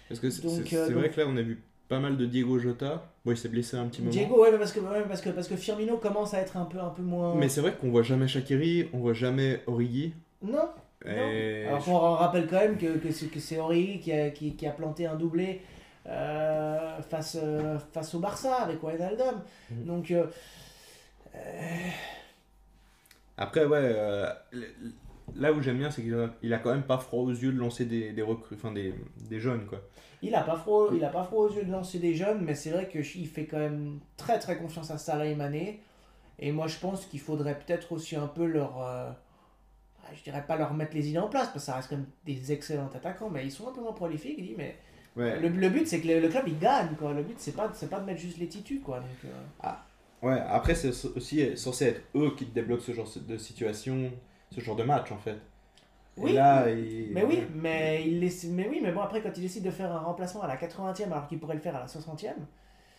Parce que c'est Donc, c'est- euh, donc- vrai que là, on a vu pas mal de Diego Jota. Bon, il s'est blessé un petit moment. Diego, ouais, mais parce que, ouais, parce, que, parce que Firmino commence à être un peu, un peu moins. Mais c'est vrai qu'on voit jamais Shakiri, on voit jamais Origi. Non, Et Alors qu'on rappelle quand même que, que c'est, que c'est Origi qui a, qui, qui a planté un doublé euh, face, euh, face au Barça avec Wijnaldum. Mhm. Donc, euh, Après, ouais, euh, là où j'aime bien, c'est qu'il a, il a quand même pas froid aux yeux de lancer des, des recrues, enfin des, des jeunes, quoi. il a pas froid, il a pas froid aux yeux de lancer des jeunes, mais c'est vrai qu'il fait quand même très très confiance à Salah et Mané. Et moi, je pense qu'il faudrait peut-être aussi un peu leur. Euh, je dirais pas leur mettre les idées en place, parce que ça reste même des excellents attaquants, mais ils sont un peu moins prolifiques. Il dit, mais Ouais, le, le but, c'est que le, le club il gagne, quoi. Le but, c'est pas, c'est pas de mettre juste les titus, quoi. Donc, euh, ouais après, c'est aussi censé être eux qui débloquent ce genre de situation, ce genre de match, en fait. Oui, Et là, il- Mais oui, mais, il laisse- mais oui, mais bon, après, quand il décide de faire un remplacement à la 80e alors qu'il pourrait le faire à la 60e,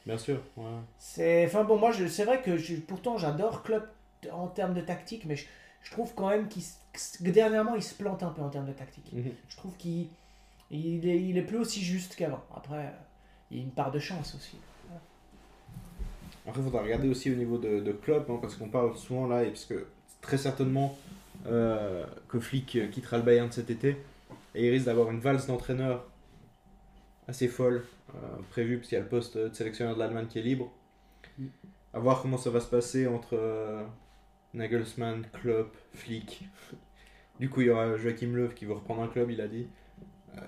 Bien sûr, ouais. c'est. Enfin bon, moi, je- c'est vrai que je- pourtant, j'adore Klopp en termes de tactique, mais je, je trouve quand même qu'il dernièrement, il se plante un peu en termes de tactique. Mhm. Je trouve qu'il il est, il est plus aussi juste qu'avant. Après, euh, il y a une part de chance aussi. Après, il faudra regarder aussi au niveau de, de Klopp, hein, parce qu'on parle souvent là, et parce que très certainement euh, que Flick quittera le Bayern cet été, et il risque d'avoir une valse d'entraîneurs assez folle euh, prévue, parce qu'il y a le poste de sélectionneur de l'Allemagne qui est libre. Mm. À voir comment ça va se passer entre euh, Nagelsmann, Klopp, Flick. Du coup, il y aura Joachim Löw qui veut reprendre un club, il a dit. Euh,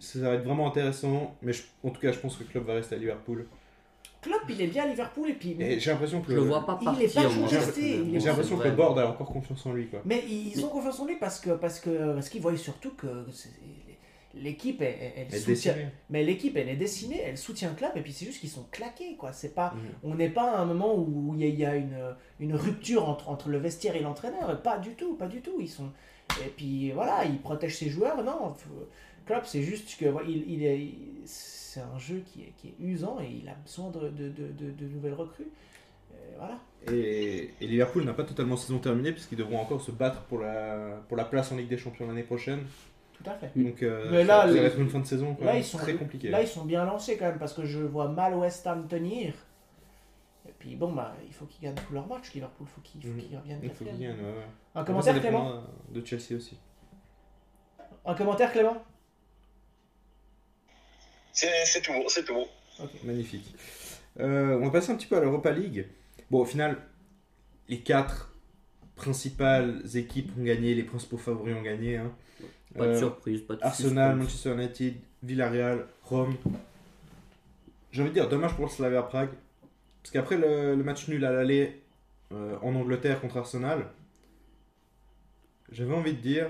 ça va être vraiment intéressant, mais je- en tout cas, je pense que Klopp va rester à Liverpool. Klopp, il est bien à Liverpool et puis. Et j'ai l'impression que Je le vois pas Il est partir. pas juste J'ai l'impression que le board a encore confiance en lui. Quoi. Mais ils ont confiance en lui parce que parce que parce qu'ils voient surtout que c'est- l'équipe elle, elle- elle Elle soutient dessinée. mais l'équipe elle est dessinée elle soutient le club et puis c'est juste qu'ils sont claqués quoi c'est pas Mhm. on n'est pas à un moment où il y a, il y a une, une rupture entre, entre le vestiaire et l'entraîneur pas du tout pas du tout ils sont et puis voilà ils protègent ses joueurs non Klopp c'est juste que il, il est c'est un jeu qui est, qui est usant et il a besoin de, de, de, de- de nouvelles recrues Et voilà Et, et Liverpool n'a pas totalement saison terminée puisqu'ils devront encore se battre pour la, pour la place en Ligue des Champions l'année prochaine. Tout à fait Donc euh, Mais là, ça, ça le- va être une fin de saison quoi, Là ils, sont, très compliquée. là, ils sont bien lancés quand même parce que je vois mal West Ham tenir. Et puis bon, bah, il faut qu'ils gagnent tous leurs matchs. Liverpool, faut qu'ils qu'ils reviennent Il faut qu'ils gagnent. ouais, ouais. Un commentaire, Clément? De Chelsea aussi. Un commentaire, Clément? C'est c'est tout bon, c'est tout bon. Magnifique. Euh, on va passer un petit peu à l'Europa League. Bon, au final, les quatre principales équipes ont gagné, les principaux favoris ont gagné. hein. Pas de Euh, surprise, pas de Arsenal, suspense. Manchester United, Villarreal, Rome. J'ai envie de dire, dommage pour le Slavia Prague. Parce qu'après le, le match nul à l'aller euh, en Angleterre contre Arsenal, j'avais envie de dire.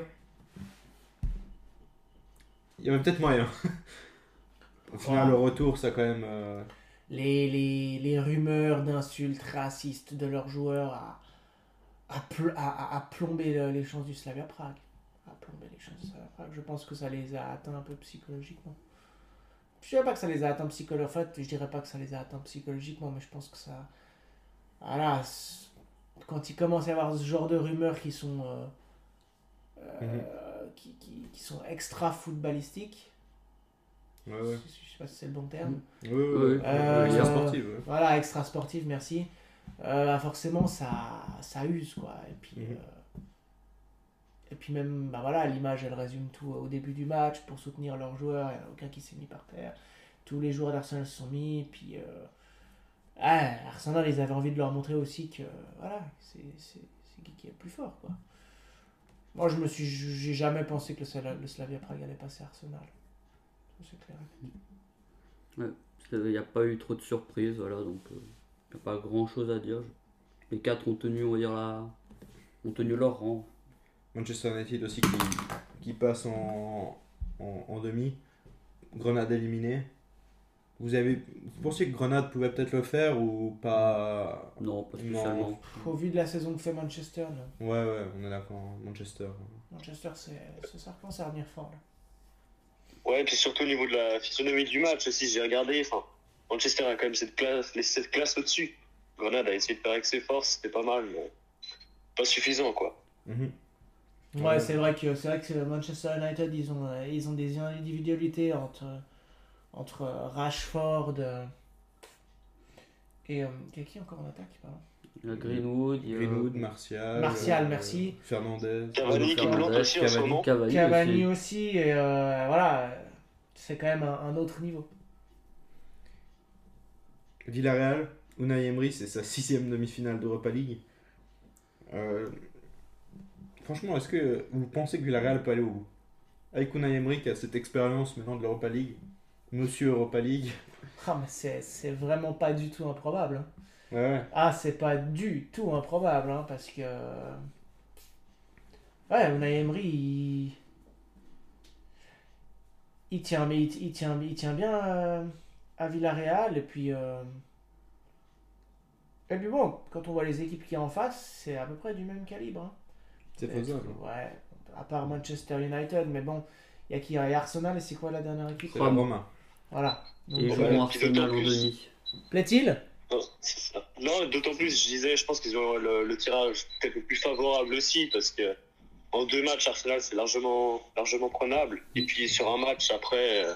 Il y avait peut-être moyen. Au final, Ouais. le retour, ça a quand même. euh, les, les, les rumeurs d'insultes racistes de leurs joueurs à, à, pl- les chances du Slavia Prague. À plomber les chances du Slavia Prague. Je pense que ça les a atteints un peu psychologiquement. Je dirais pas que ça les a atteints psychologiquement. En fait, je dirais pas que ça les a atteints psychologiquement, mais je pense que ça. Voilà. Quand il commence à y avoir ce genre de rumeurs qui sont. euh, euh, qui, qui, qui sont extra footballistiques. Ouais, ouais. Je sais pas si c'est le bon terme. Ouais, ouais, Ouais, ouais. Euh, Extra sportive, ouais. Voilà, extra sportive, merci. Euh, bah, forcément, ça, ça use, quoi. Et puis, Mhm. euh, et puis même, bah voilà, l'image, elle résume tout au début du match pour soutenir leurs joueurs. Il n'y en a aucun qui s'est mis par terre. Tous les joueurs d'Arsenal se sont mis. Puis, euh, ouais, Arsenal, ils avaient envie de leur montrer aussi que, voilà, c'est c'est- c'est qui qui est le plus fort, quoi. Moi, je me suis, j'ai jamais pensé que le, Sla- le Slavia Prague allait passer Arsenal. C'est clair. Il n'y a pas eu trop de surprises, voilà, donc il n'y a pas grand chose à dire. Les quatre ont tenu, on va dire, la... ont tenu leur rang. Manchester United aussi qui, qui passe en, en, en demi. Grenade éliminée. Vous avez vous pensiez que Grenade pouvait peut-être le faire ou pas? Non, pas Non. spécialement. Au vu de la saison que fait Manchester, non. Ouais ouais, on est d'accord. Manchester. Manchester, c'est, ça commence à revenir fort, là. Ouais, puis surtout au niveau de la physionomie du match aussi, j'ai regardé. Enfin, Manchester a quand même cette classe, cette classe au-dessus. Grenade a essayé de faire avec ses forces, c'était pas mal, mais pas suffisant quoi. Mhm. Ouais, Ouais. c'est vrai que c'est vrai que Manchester United, ils ont, euh, ils ont des individualités entre, entre euh, Rashford euh, et euh, il y a qui encore en attaque pardon? Greenwood, Martial. Martial, merci. Fernandez. Cavani qui Fernandez, plante aussi en ce Cavani. moment. Cavani, Cavani aussi. aussi, et euh, voilà, euh, c'est quand même un, un autre niveau. Villarreal, Unai Emery, c'est sa sixième demi-finale d'Europa League. Euh, franchement, est-ce que vous pensez que Villarreal peut aller au bout? Avec Unai Emery qui a cette expérience maintenant de l'Europa League, Monsieur Europa League. Ah, mais c'est, c'est vraiment pas du tout improbable. hein. Ouais, ouais. Ah, c'est pas du tout improbable, hein, parce que. Ouais, Unai Emery, il... il tient, mais il, il tient, il tient bien euh, à Villarreal, et puis. euh, Et puis bon, quand on voit les équipes qu'il y a en face, c'est à peu près du même calibre. hein. C'est faisable. Ouais, à part Manchester United, mais bon, il y a qui Il y a Arsenal, et c'est quoi la dernière équipe? C'est la Roma. Voilà. Donc, Et ils Arsenal en demi. Plaît-il? Non, c'est ça. Non, d'autant plus, je disais, je pense qu'ils ont le, le tirage peut-être le plus favorable aussi, parce que en deux matchs, Arsenal, c'est largement, largement prenable. Et puis sur un match, après, euh,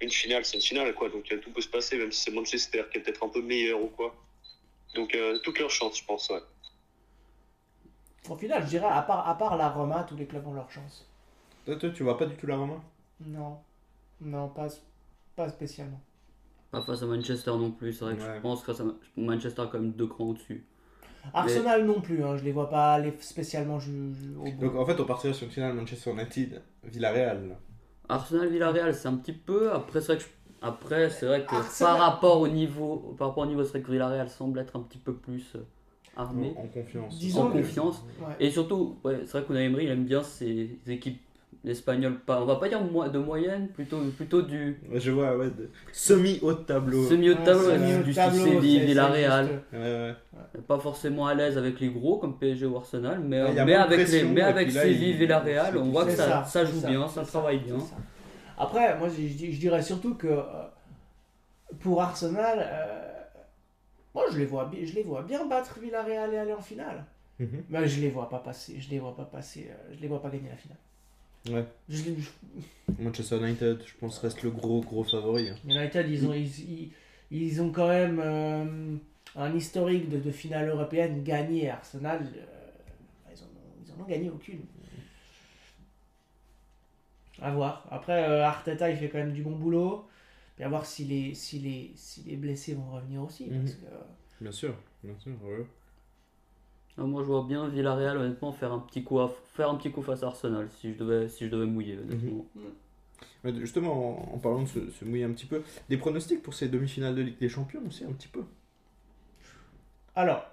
une finale, c'est une finale, quoi. Donc euh, tout peut se passer, même si c'est Manchester qui est peut-être un peu meilleur ou quoi. Donc euh, toutes leurs chances, je pense, ouais. Au final, je dirais, à part, à part la Roma, tous les clubs ont leur chance. Toi, toi, tu vois pas du tout la Roma? Non, non, pas, pas spécialement. Pas face à Manchester non plus, c'est vrai que Ouais. je pense que ça- Manchester a quand même deux crans au-dessus. Arsenal non plus, hein, je les vois pas aller spécialement ju- au bout. Donc en fait, on partirait sur une finale Manchester United, Villarreal. Arsenal Villarreal, c'est un petit peu. Après, c'est vrai que, je- Après, c'est vrai que Arsenal- par rapport au niveau, par rapport au niveau, c'est vrai que Villarreal semble être un petit peu plus euh, armé. En, en confiance. Disons en que- confiance. Ouais. Et surtout, ouais, c'est vrai qu'on Emery, il aime bien ces équipes espagnoles, pas, on va pas dire mo- de moyenne, plutôt, plutôt du Je vois, ouais, de- semi-haut de tableau. semi-haut de tableau, du c'est Villarreal. juste- Ouais, ouais. Pas forcément à l'aise avec les gros comme PSG ou Arsenal, mais, mais avec, les, pression, mais et avec Séville, il- Villarreal, on voit que ça, ça joue bien, ça travaille bien. ça. Après, moi, je, je- je dirais surtout que euh, pour Arsenal, euh, moi, je les, vois, je les vois bien battre Villarreal et aller en finale. Mhm. Mais je les vois pas passer, je les vois pas passer, euh, je les vois pas gagner la finale. Ouais. Je les- je- Manchester United, je pense, reste le gros, gros favori. hein. United, ils ont, ils, ils- ils ont quand même euh, un historique de, de finale européenne gagné. Arsenal, euh, ils, en ont, ils en ont gagné aucune. À voir. Après, euh, Arteta, il fait quand même du bon boulot. Et à voir si les, si les, si les blessés vont revenir aussi. Parce Mhm. que, Bien sûr, bien sûr. ouais. Ah, moi, je vois bien Villarreal, honnêtement, faire un petit coup, à- faire un petit coup face à Arsenal, si je devais, si je devais mouiller, honnêtement. Mais justement, en, en parlant de se, se mouiller un petit peu, des pronostics pour ces demi-finales de Ligue des Champions aussi, un petit peu. Alors,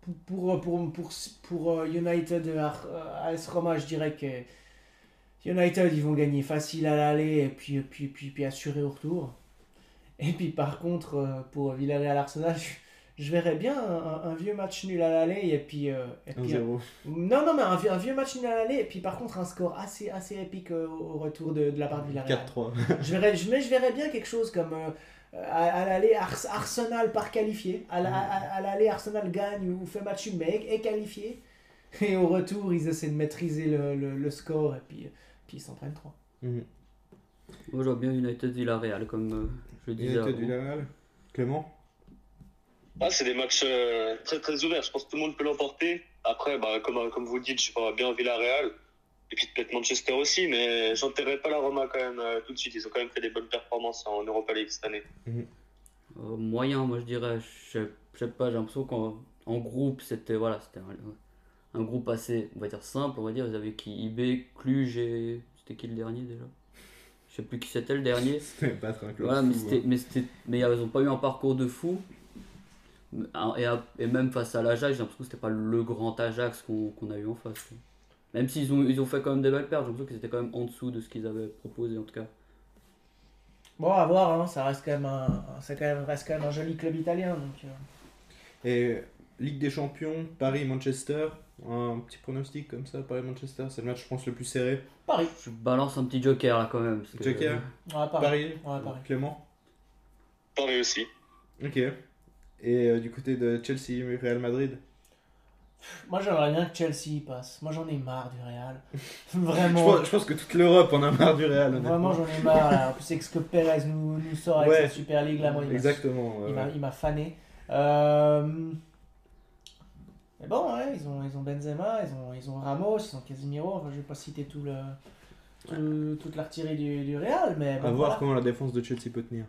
pour, pour, pour, pour, pour, euh, United euh, AS Roma, je dirais que United, ils vont gagner facile à l'aller et puis, puis, puis, puis assuré au retour. Et puis par contre, euh, pour Villarreal Arsenal, je, je verrais bien un, un vieux match nul à l'aller et puis... euh, et puis 1-0. non, non, mais un vieux, un vieux match nul à l'aller et puis par contre un score assez, assez épique euh, au retour de, de la part de Villarreal. 4-3. Je verrais, je, mais je verrais bien quelque chose comme euh, à, à l'aller Ars- Arsenal par qualifié. À, à, à l'aller Arsenal gagne ou fait match nul, mais est, qualifié. Et au retour, ils essaient de maîtriser le, le, le score et puis, puis ils s'en prennent trois. Mhm. Moi, vois bien United Villarreal, comme euh, je disais. United. Villarreal. Clément? Ah, c'est des matchs euh, très très ouverts. Je pense que tout le monde peut l'emporter. Après, bah, comme, comme vous dites, je vois bien Villarreal. Et puis peut-être Manchester aussi, mais j'enterrerai pas la Roma quand même euh, tout de suite. Ils ont quand même fait des bonnes performances en Europa League cette année. Euh, moyen, moi je dirais, je sais- je sais pas, j'ai l'impression qu'en en groupe, c'était voilà, c'était un, un groupe assez, on va dire simple, on va dire. Ils avaient qui? IB, Cluj et. C'était qui le dernier déjà? Je sais plus qui c'était le dernier. C'était club. Voilà, mais fou, hein. mais mais ils n'ont pas eu un parcours de fou. Et, à- et même face à l'Ajax, j'ai l'impression que c'était pas le grand Ajax qu'on, a eu en face. quoi. Même s'ils ont, ils ont fait quand même des belles pertes, j'ai l'impression qu'ils étaient quand même en dessous de ce qu'ils avaient proposé en tout cas. Bon, à voir, hein, ça reste quand même un, ça quand même, reste quand même un joli club italien. Donc, euh, Et Ligue des Champions, Paris-Manchester. Un petit pronostic comme ça, Paris-Manchester. C'est le match, je pense, le plus serré. Paris. Je balance un petit joker là quand même. parce que- Joker Ouais, Paris. Paris, Ouais, Paris. Clément Paris aussi. Ok. Et euh, du côté de Chelsea, Real Madrid Moi, j'aimerais bien que Chelsea y passe. Moi, j'en ai marre du Real. je Vraiment. pense, je pense que toute l'Europe en a marre du Real. Vraiment, j'en ai marre. Là. En plus, c'est que ce que Perez nous, nous sort avec Ouais. sa Super League, là, moi, il Exactement. ouais, il m'a ouais. fané. Euh, Mais bon, ouais, ils ont, ils ont Benzema, ils ont, ils ont Ramos, ils ont Casemiro. Enfin, je vais pas citer tout le, tout- toute l'artillerie du, du Real, mais À bon, voir voilà. comment la défense de Chelsea peut tenir.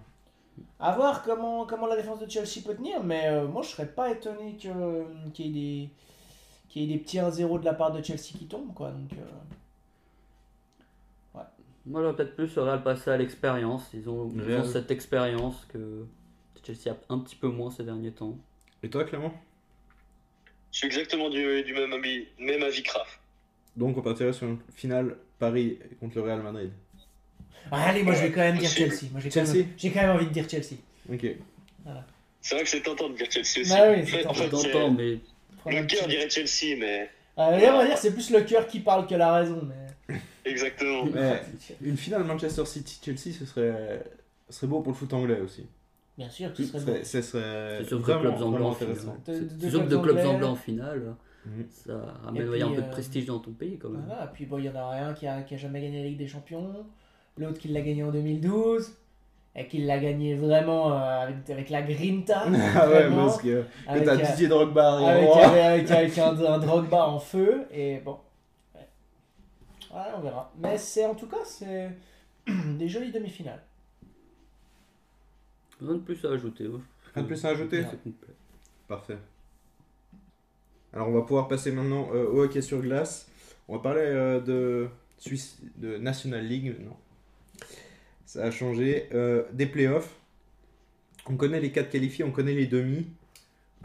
À voir comment, comment la défense de Chelsea peut tenir, mais euh, moi je serais pas étonné que- qu'il y, ait des- qu'il y ait des petits 1-0 de la part de Chelsea qui tombent. Quoi, donc, euh, Moi, j'aurais peut-être plus le Real passer à l'expérience. Ils ont, ils ont cette expérience que Chelsea a un petit peu moins ces derniers temps. Et toi, Clément? Je suis exactement du, du même, avis, même avis Raph. Donc, on partirait sur une finale Paris contre le Real Madrid. Ah, allez, moi je vais quand même dire Possible. Chelsea. Moi, j'ai, quand Chelsea même, j'ai quand même envie de dire Chelsea. Ok. C'est vrai que c'est tentant de dire Chelsea aussi. Bah oui, En c'est fait- en tentant. fait, c'est- T'entends, mais le cœur dirait Chelsea, mais Euh, d'ailleurs, on va dire c'est plus le cœur qui parle que la raison. Mais... exactement. Ouais. Une finale Manchester City-Chelsea, ce serait... ce serait beau pour le foot anglais aussi. Bien sûr, ce Ce serait serait, beau. ce serait c'est sûr que clubs anglais en finale. intéressant. De- de- C'est sûr que clubs deux clubs anglais. en finale, ça ouais, un peu de euh, prestige dans ton pays quand même. Voilà, puis bon, il y en a un qui a, qui a jamais gagné la Ligue des Champions, l'autre qui l'a gagné en 2012, et qui l'a gagné vraiment euh, avec, avec la grinta. Ah ouais, parce que, que avec, t'as euh, Didier Drogba avec, droit. avec, avec un, un Drogba en feu, et bon. Ouais. Ouais, on verra. Mais c'est en tout cas, c'est des jolies demi-finales. Rien de plus à ajouter. moi. Rien de plus à ajouter. Parfait. Alors on va pouvoir passer maintenant euh, au hockey sur glace. On va parler euh, de, Suisse, de National League maintenant. Ça a changé. Euh, des playoffs. On connaît les quatre qualifiés, on connaît les demi.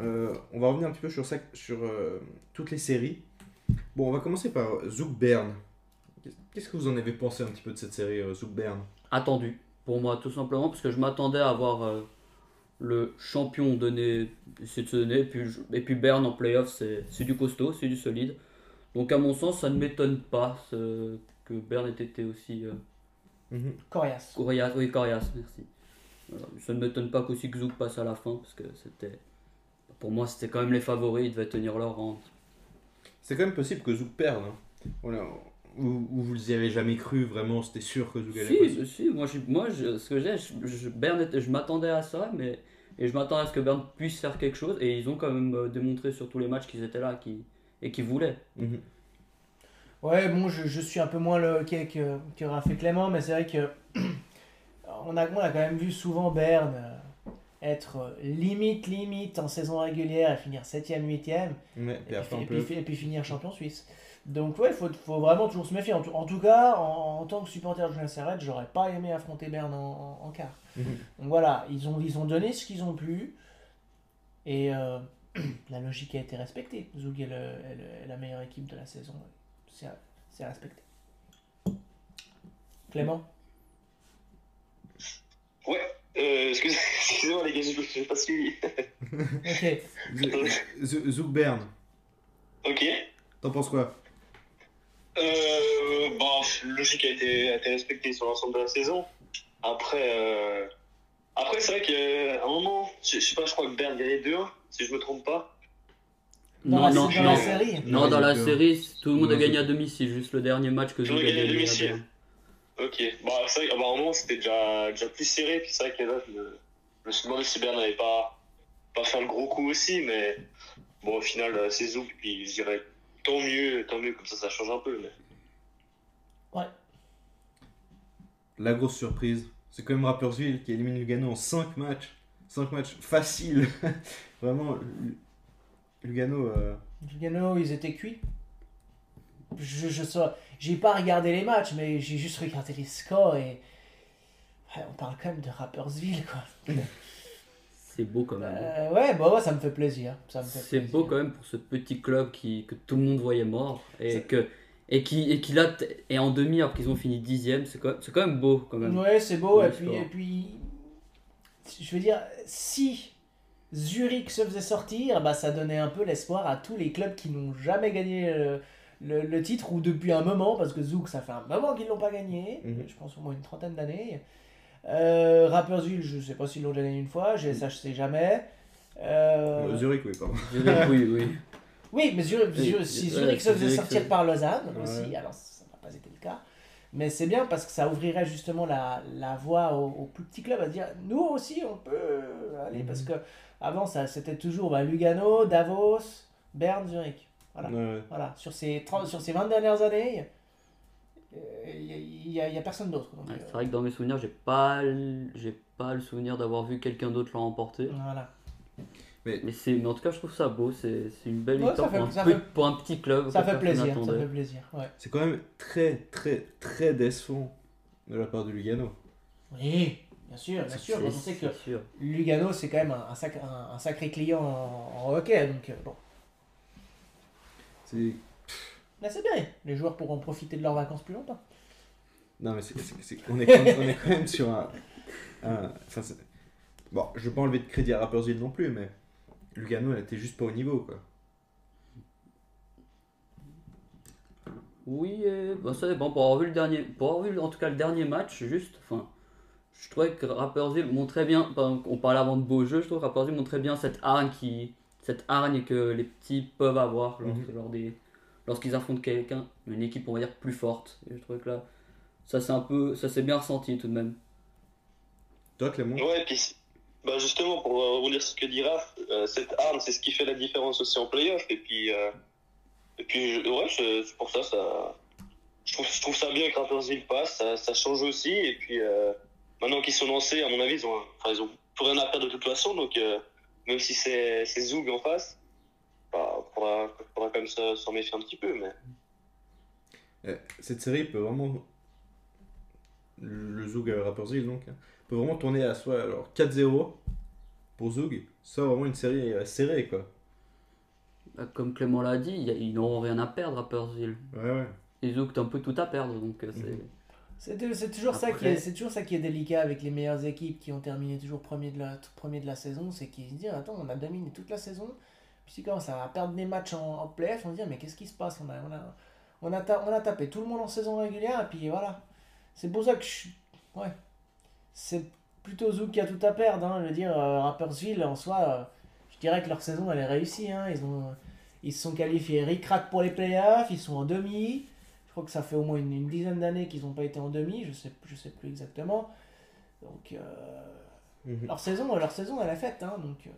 Euh, on va revenir un petit peu sur, ça, sur euh, toutes les séries. Bon, on va commencer par Zouk Bern. Qu'est-ce que vous en avez pensé un petit peu de cette série Zouk Bern Attendu, pour moi, tout simplement, parce que je m'attendais à avoir le champion donné, se donner, et puis, et Berne en playoff, c'est du costaud, c'est du solide. Donc, à mon sens, ça ne m'étonne pas que Berne ait été aussi Mhm. Coriace. coriace. Oui, coriace, merci. Voilà. Ça ne m'étonne pas qu'aussi Zouk passe à la fin, parce que c'était. Pour moi, c'était quand même les favoris, ils devaient tenir leur rang. C'est quand même possible que Zouk perde. hein. Voilà. Ou, ou vous y avez jamais cru vraiment, c'était sûr que Zouk allait passer. Si, si, moi, je, moi je- ce que j'ai, je, je- Berne était- je m'attendais à ça, mais et je m'attendais à ce que Berne puisse faire quelque chose, et ils ont quand même euh, démontré sur tous les matchs qu'ils étaient là qui, et qu'ils voulaient. Mhm. Ouais, bon, je, je suis un peu moins le hockey que, que Raph et Clément, mais c'est vrai que on a, on a quand même vu souvent Berne euh, être euh, limite, limite en saison régulière et finir 7ème, 8ème, Ouais, et, puis, on et peut. puis- et puis finir champion suisse. Donc, ouais, il faut, faut vraiment toujours se méfier. En, tout- en tout cas, en, en tant que supporter de Jeunesse Serrette, j'aurais pas aimé affronter Berne en, quart. Donc voilà, ils ont, ils ont donné ce qu'ils ont pu, et euh, la logique a été respectée. Zug est, le- est le- est la meilleure équipe de la saison. C'est c'est respecté. Clément? Ouais, euh, excusez- excusez-moi les gars, je n'ai pas suivi. Ok. Z- Z- Zouk Bern, ok. t'en penses quoi? Euh, bah, logique a été, a été respectée sur l'ensemble de la saison. Après, euh, après c'est vrai qu'à un moment, je, je sais pas, je crois que Berne gagnait 2-1, si je me trompe pas. Dans, la, dans la non. série Non, Non, dans la série, tout le monde Non, a gagné c'est- à domicile, juste le dernier match que Tout le Zouk monde a a gagné à domicile. Berne. Ok. Bah, c'est vrai qu'apparemment, c'était déjà, déjà plus serré. Puis c'est vrai que là, je me, je me suis demandé si Berne n'avait pas, pas fait un gros coup aussi. Mais bon, au final, euh, c'est Zouk. Puis je dirais tant mieux, tant mieux. Comme ça, ça change un peu. Mais... La grosse surprise, c'est quand même Rapperswil qui élimine Lugano en 5 matchs. 5 matchs faciles. Vraiment, Lugano. euh, Lugano, ils étaient cuits. Je, je sais, j'ai pas regardé les matchs, mais j'ai juste regardé les scores et ouais, on parle quand même de Rappersville quoi. C'est beau quand même. Euh, ouais, bah ouais, ça me fait plaisir. C'est beau quand même pour ce petit club qui, que tout le monde voyait mort et que et qui et qui là est en demi alors qu'ils ont fini dixième. C'est quand, c'est quand même beau quand même. Ouais, c'est beau. Ouais, et, puis, et puis, je veux dire, si Zurich se faisait sortir, bah, ça donnait un peu l'espoir à tous les clubs qui n'ont jamais gagné euh, le, le titre ou depuis un moment, parce que Zouk, ça fait un moment qu'ils l'ont pas gagné. Mhm. Je pense au moins une trentaine d'années. Euh, Rapperswil, je sais pas s'ils l'ont gagné une fois. GSH, je sais jamais. Euh, euh, Zurich, oui, pardon. Zurich, oui, oui. oui, mais Zurich, Oui, Zurich- si ouais, Zurich se faisait Zurich, sortir par Lausanne Ouais. aussi, alors ça n'a pas été le cas. Mais c'est bien parce que ça ouvrirait justement la, la voie aux, aux plus petits clubs à se dire nous aussi on peut aller. Mhm. Parce que avant ça c'était toujours bah, Lugano, Davos, Berne, Zurich. Voilà. Ouais, voilà. Sur, ces 30 sur ces 20 dernières années, il n'y a, y a personne d'autre. Ouais, euh, c'est vrai que dans mes souvenirs, j'ai pas j'ai pas le souvenir d'avoir vu quelqu'un d'autre le remporter. voilà. Mais c'est mais en tout cas, je trouve ça beau. C'est c'est une belle Ouais, victoire fait- pour, un ça peu- fait- pour un petit club. Ça fait plaisir. Ça fait plaisir. Ouais. C'est quand même très, très, très décevant de la part de Lugano. Oui, bien sûr, bien C'est- sûr. On sait que. Lugano, c'est quand même un, un sacré, un, un sacré client en, en hockey. Donc, euh, bon. C'est. Mais c'est bien. Les joueurs pourront profiter de leurs vacances plus longtemps. Non, mais c'est, on, est quand même, on est quand même sur un. enfin, bon, je vais pas enlever de crédit à Rapperswil non plus, mais Lugano, elle était juste pas au niveau, quoi. Oui, et, bah, ça dépend. Pour avoir vu le dernier, pour avoir vu en tout cas le dernier match, juste, enfin, je trouvais que Rapperswil montrait bien. On parlait avant de beaux jeux, je trouve que Rapperswil montrait bien cette hargne qui, cette hargne que les petits peuvent avoir lors, Mhm. lors des, lorsqu'ils affrontent quelqu'un, une équipe on va dire plus forte. Et je trouvais que là, ça c'est un peu, ça s'est bien ressenti tout de même. Toi, Clément? Ouais, puis c'est- bah justement, pour euh, rebondir sur ce que dit Raph, euh, cette arme, c'est ce qui fait la différence aussi en playoff. Et puis, euh, et puis je- ouais, c'est pour ça, ça je, trouve, je trouve ça bien que Rapperswil passe, ça, ça change aussi. Et puis, euh, maintenant qu'ils sont lancés, à mon avis, ils ont, enfin, ils ont plus rien à perdre de toute façon. Donc, euh, même si c'est c'est Zoug en face, bah, on faudra, faudra quand même se- s'en méfier un petit peu. Mais Eh, Cette série peut vraiment. Le Zug à Rapperswil, donc, hein, peut vraiment tourner à soi. Alors, 4-0 pour Zug, ça vraiment une série euh, serrée, quoi. Bah, Comme Clément l'a dit, il ils n'auront rien à perdre Rapperswil. Ouais, ouais. Ils ont un peu tout à perdre, donc euh, c'est. Mhm. C'est c'est toujours, ça qui est- c'est toujours ça qui est délicat avec les meilleures équipes qui ont terminé toujours premier de la, premier de la saison. C'est qu'ils se disent Attends, on a dominé toute la saison. Puis ils commencent à perdre des matchs en, en playoff. On se dit Mais qu'est-ce qui se passe? On a, on, a, on, a ta- on a tapé tout le monde en saison régulière. Et puis voilà. C'est pour ça que je. Ouais. C'est plutôt Zouk qui a tout à perdre. Hein. Je veux dire, euh, Rappersville en soi, euh, je dirais que leur saison elle est réussie. Hein. Ils, ont, ils se sont qualifiés ric-rac pour les playoffs. Ils sont en demi. Crois que ça fait au moins une, une dizaine d'années qu'ils n'ont pas été en demi, je sais, je sais plus exactement. Donc, euh, Mhm. leur, saison, leur saison, elle est faite. Hein, donc, euh,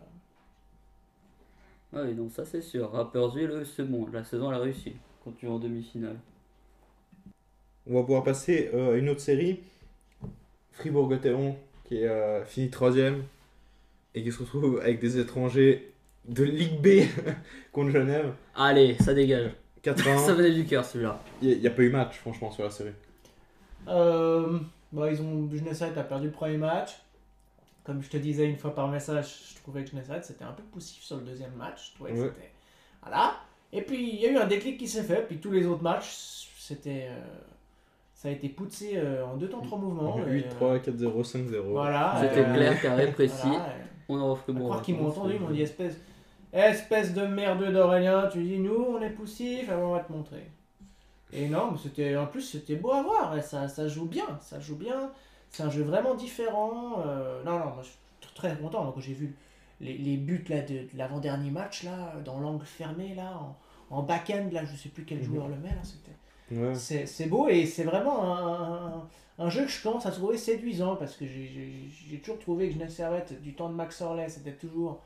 oui, donc ça c'est sûr. Rapperswil, eux, c'est bon, la saison elle a réussi. Quand tu es en demi-finale. On va pouvoir passer euh, à une autre série. Fribourg-Gotteron, qui est euh, fini troisième et qui se retrouve avec des étrangers de Ligue B contre Genève. Allez, ça dégage. 4 ça 1 venait du cœur celui-là. Il n'y a, pas eu match, franchement, sur la série. euh, bah, ils ont, Genesaret a perdu le premier match. Comme je te disais une fois par message, je trouvais que Genesaret c'était un peu poussif sur le deuxième match. Je trouvais que Ouais. c'était- Voilà. Et puis il y a eu un déclic qui s'est fait. Puis tous les autres matchs, c'était. euh, ça a été poussé euh, en deux temps, trois mouvements. et, 8, euh, 3, 4, 0, 5, 0. Voilà. C'était euh, clair, carré, précis. voilà, et- On en offre À bon. croire qu'ils m'ont entendu, ils m'ont dit espèce, espèce de merdeux d'Aurélien, tu dis nous on est poussif, on va te montrer. Et non, mais c'était en plus c'était beau à voir, et ça, ça joue bien, ça joue bien, c'est un jeu vraiment différent. euh, non, non, moi je suis très content quand j'ai vu les, les buts là, de, de l'avant-dernier match là, dans l'angle fermé là, en, en back-end là, je sais plus quel joueur le met là, c'était. Ouais. C'est beau et c'est vraiment un, un- un jeu que je commence à trouver séduisant parce que j'ai- toujours trouvé que Genève Servette, du temps de Max Orley, c'était toujours.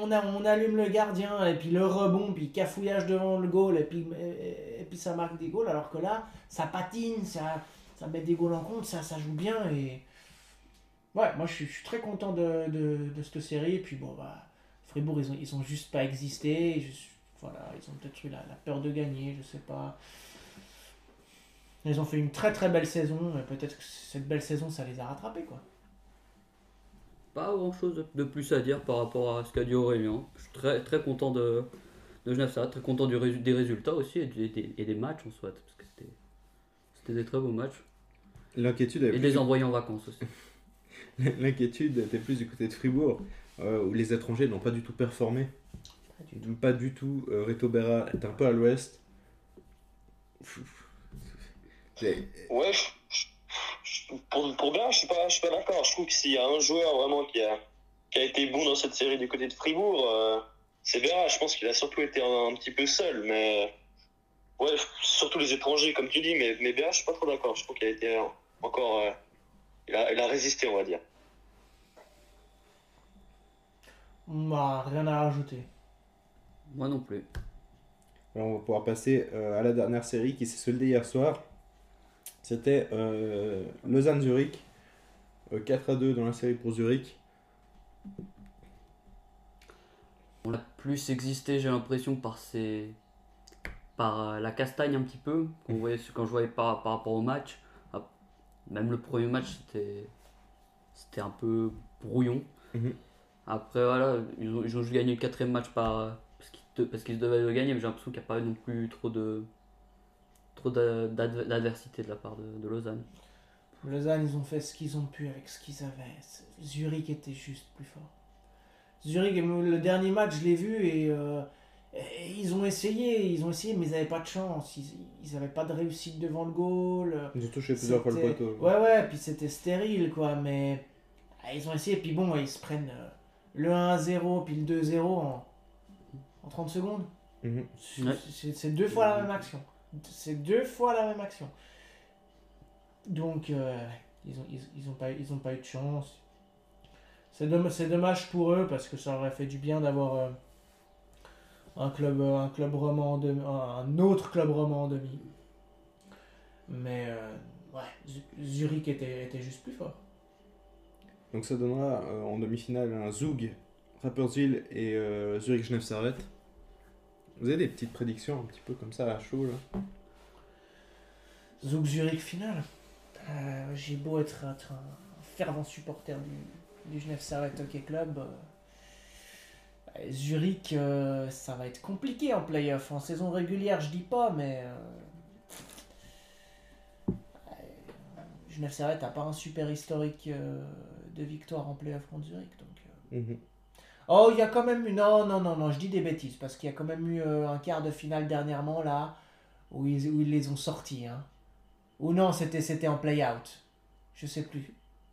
On, a, on allume le gardien et puis le rebond, puis cafouillage devant le goal et puis, et, puis ça marque des goals. Alors que là, ça patine, ça, ça met des goals en compte, ça, ça joue bien et. Ouais, moi je suis, très content de, de, cette série. Et puis bon, bah, Fribourg, ils ont, ils ont juste pas existé. Je voilà, ils ont peut-être eu la, la peur de gagner, je sais pas. Ils ont fait une très très belle saison, et peut-être que cette belle saison ça les a rattrapés quoi. Pas grand chose de plus à dire par rapport à ce qu'a dit Aurélien. Je suis très, très content de, de Genève Servette, très content du des résultats aussi et des, et des matchs en soit. Parce que c'était, c'était des très beaux matchs. L'inquiétude Et les envoyer en vacances aussi. L'inquiétude était plus du côté de Fribourg, euh, où les étrangers n'ont pas du tout performé. Pas du tout. Pas du tout. Euh, Reto Berra est un peu à l'ouest. Ouais, pour, pour bien, je suis pas, je suis pas d'accord. Je trouve que s'il y a un joueur vraiment qui a, qui a été bon dans cette série du côté de Fribourg, euh, c'est Berra. Je pense qu'il a surtout été un, un petit peu seul, mais ouais, surtout les étrangers, comme tu dis. Mais, mais Berra, je suis pas trop d'accord. Je trouve qu'il a été encore, euh, il, a, il a résisté, on va dire. Bah, rien à rajouter. Moi non plus. Alors, on va pouvoir passer euh, à la dernière série qui s'est soldée hier soir. C'était euh, Lausanne-Zurich. Euh, 4 à 2 dans la série pour Zurich. On a plus existé, j'ai l'impression, par ces... par euh, la castagne un petit peu, qu'on voyait, quand je voyais par, par rapport au match. Même le premier match, c'était, c'était un peu brouillon. Mhm. Après, voilà, ils ont, ils ont juste gagné le quatrième match par, euh, parce, qu'ils de- parce qu'ils devaient le gagner, mais j'ai l'impression qu'il n'y a pas non plus trop de trop d'a- d'adv- d'adversité de la part de, de Lausanne. Lausanne, ils ont fait ce qu'ils ont pu avec ce qu'ils avaient. Zurich était juste plus fort. Zurich, le dernier match, je l'ai vu et, euh, et ils ont essayé, ils ont essayé, mais ils n'avaient pas de chance. Ils n'avaient pas de réussite devant le goal. Ils ont touché plusieurs fois le poteau. Ouais, ouais, puis c'était stérile, quoi. Mais ah, ils ont essayé, puis bon, ils se prennent euh, le 1-0, puis le 2-0 en, en 30 secondes. Mhm. C'est- Ouais. C'est c'est deux fois la même action. C'est deux fois la même action. Donc, euh, ils n'ont ont pas, eu de chance. C'est domm- c'est dommage pour eux parce que ça aurait fait du bien d'avoir euh, un club roman demi, un autre club roman en demi. Mais euh, Zurich était, était juste plus fort. Donc ça donnera en demi-finale un Zug, Rapperswil et Zurich Genève Servette. Vous avez des petites prédictions un petit peu comme ça à chaud là Zug Zurich finale. Euh, J'ai beau être, être un fervent supporter du, du Genève Servette Hockey Club. euh, euh, Zurich, euh, ça va être compliqué en playoff. En saison régulière, je dis pas, mais. Genève Servette n'a pas un super historique de victoire en playoff contre Zurich. Donc, Mhm. Oh, il y a quand même eu. Non, non, non, non, je dis des bêtises. Parce qu'il y a quand même eu euh, un quart de finale dernièrement, là, où ils, où ils les ont sortis. Hein. Ou non, c'était c'était en play-out. Je sais plus.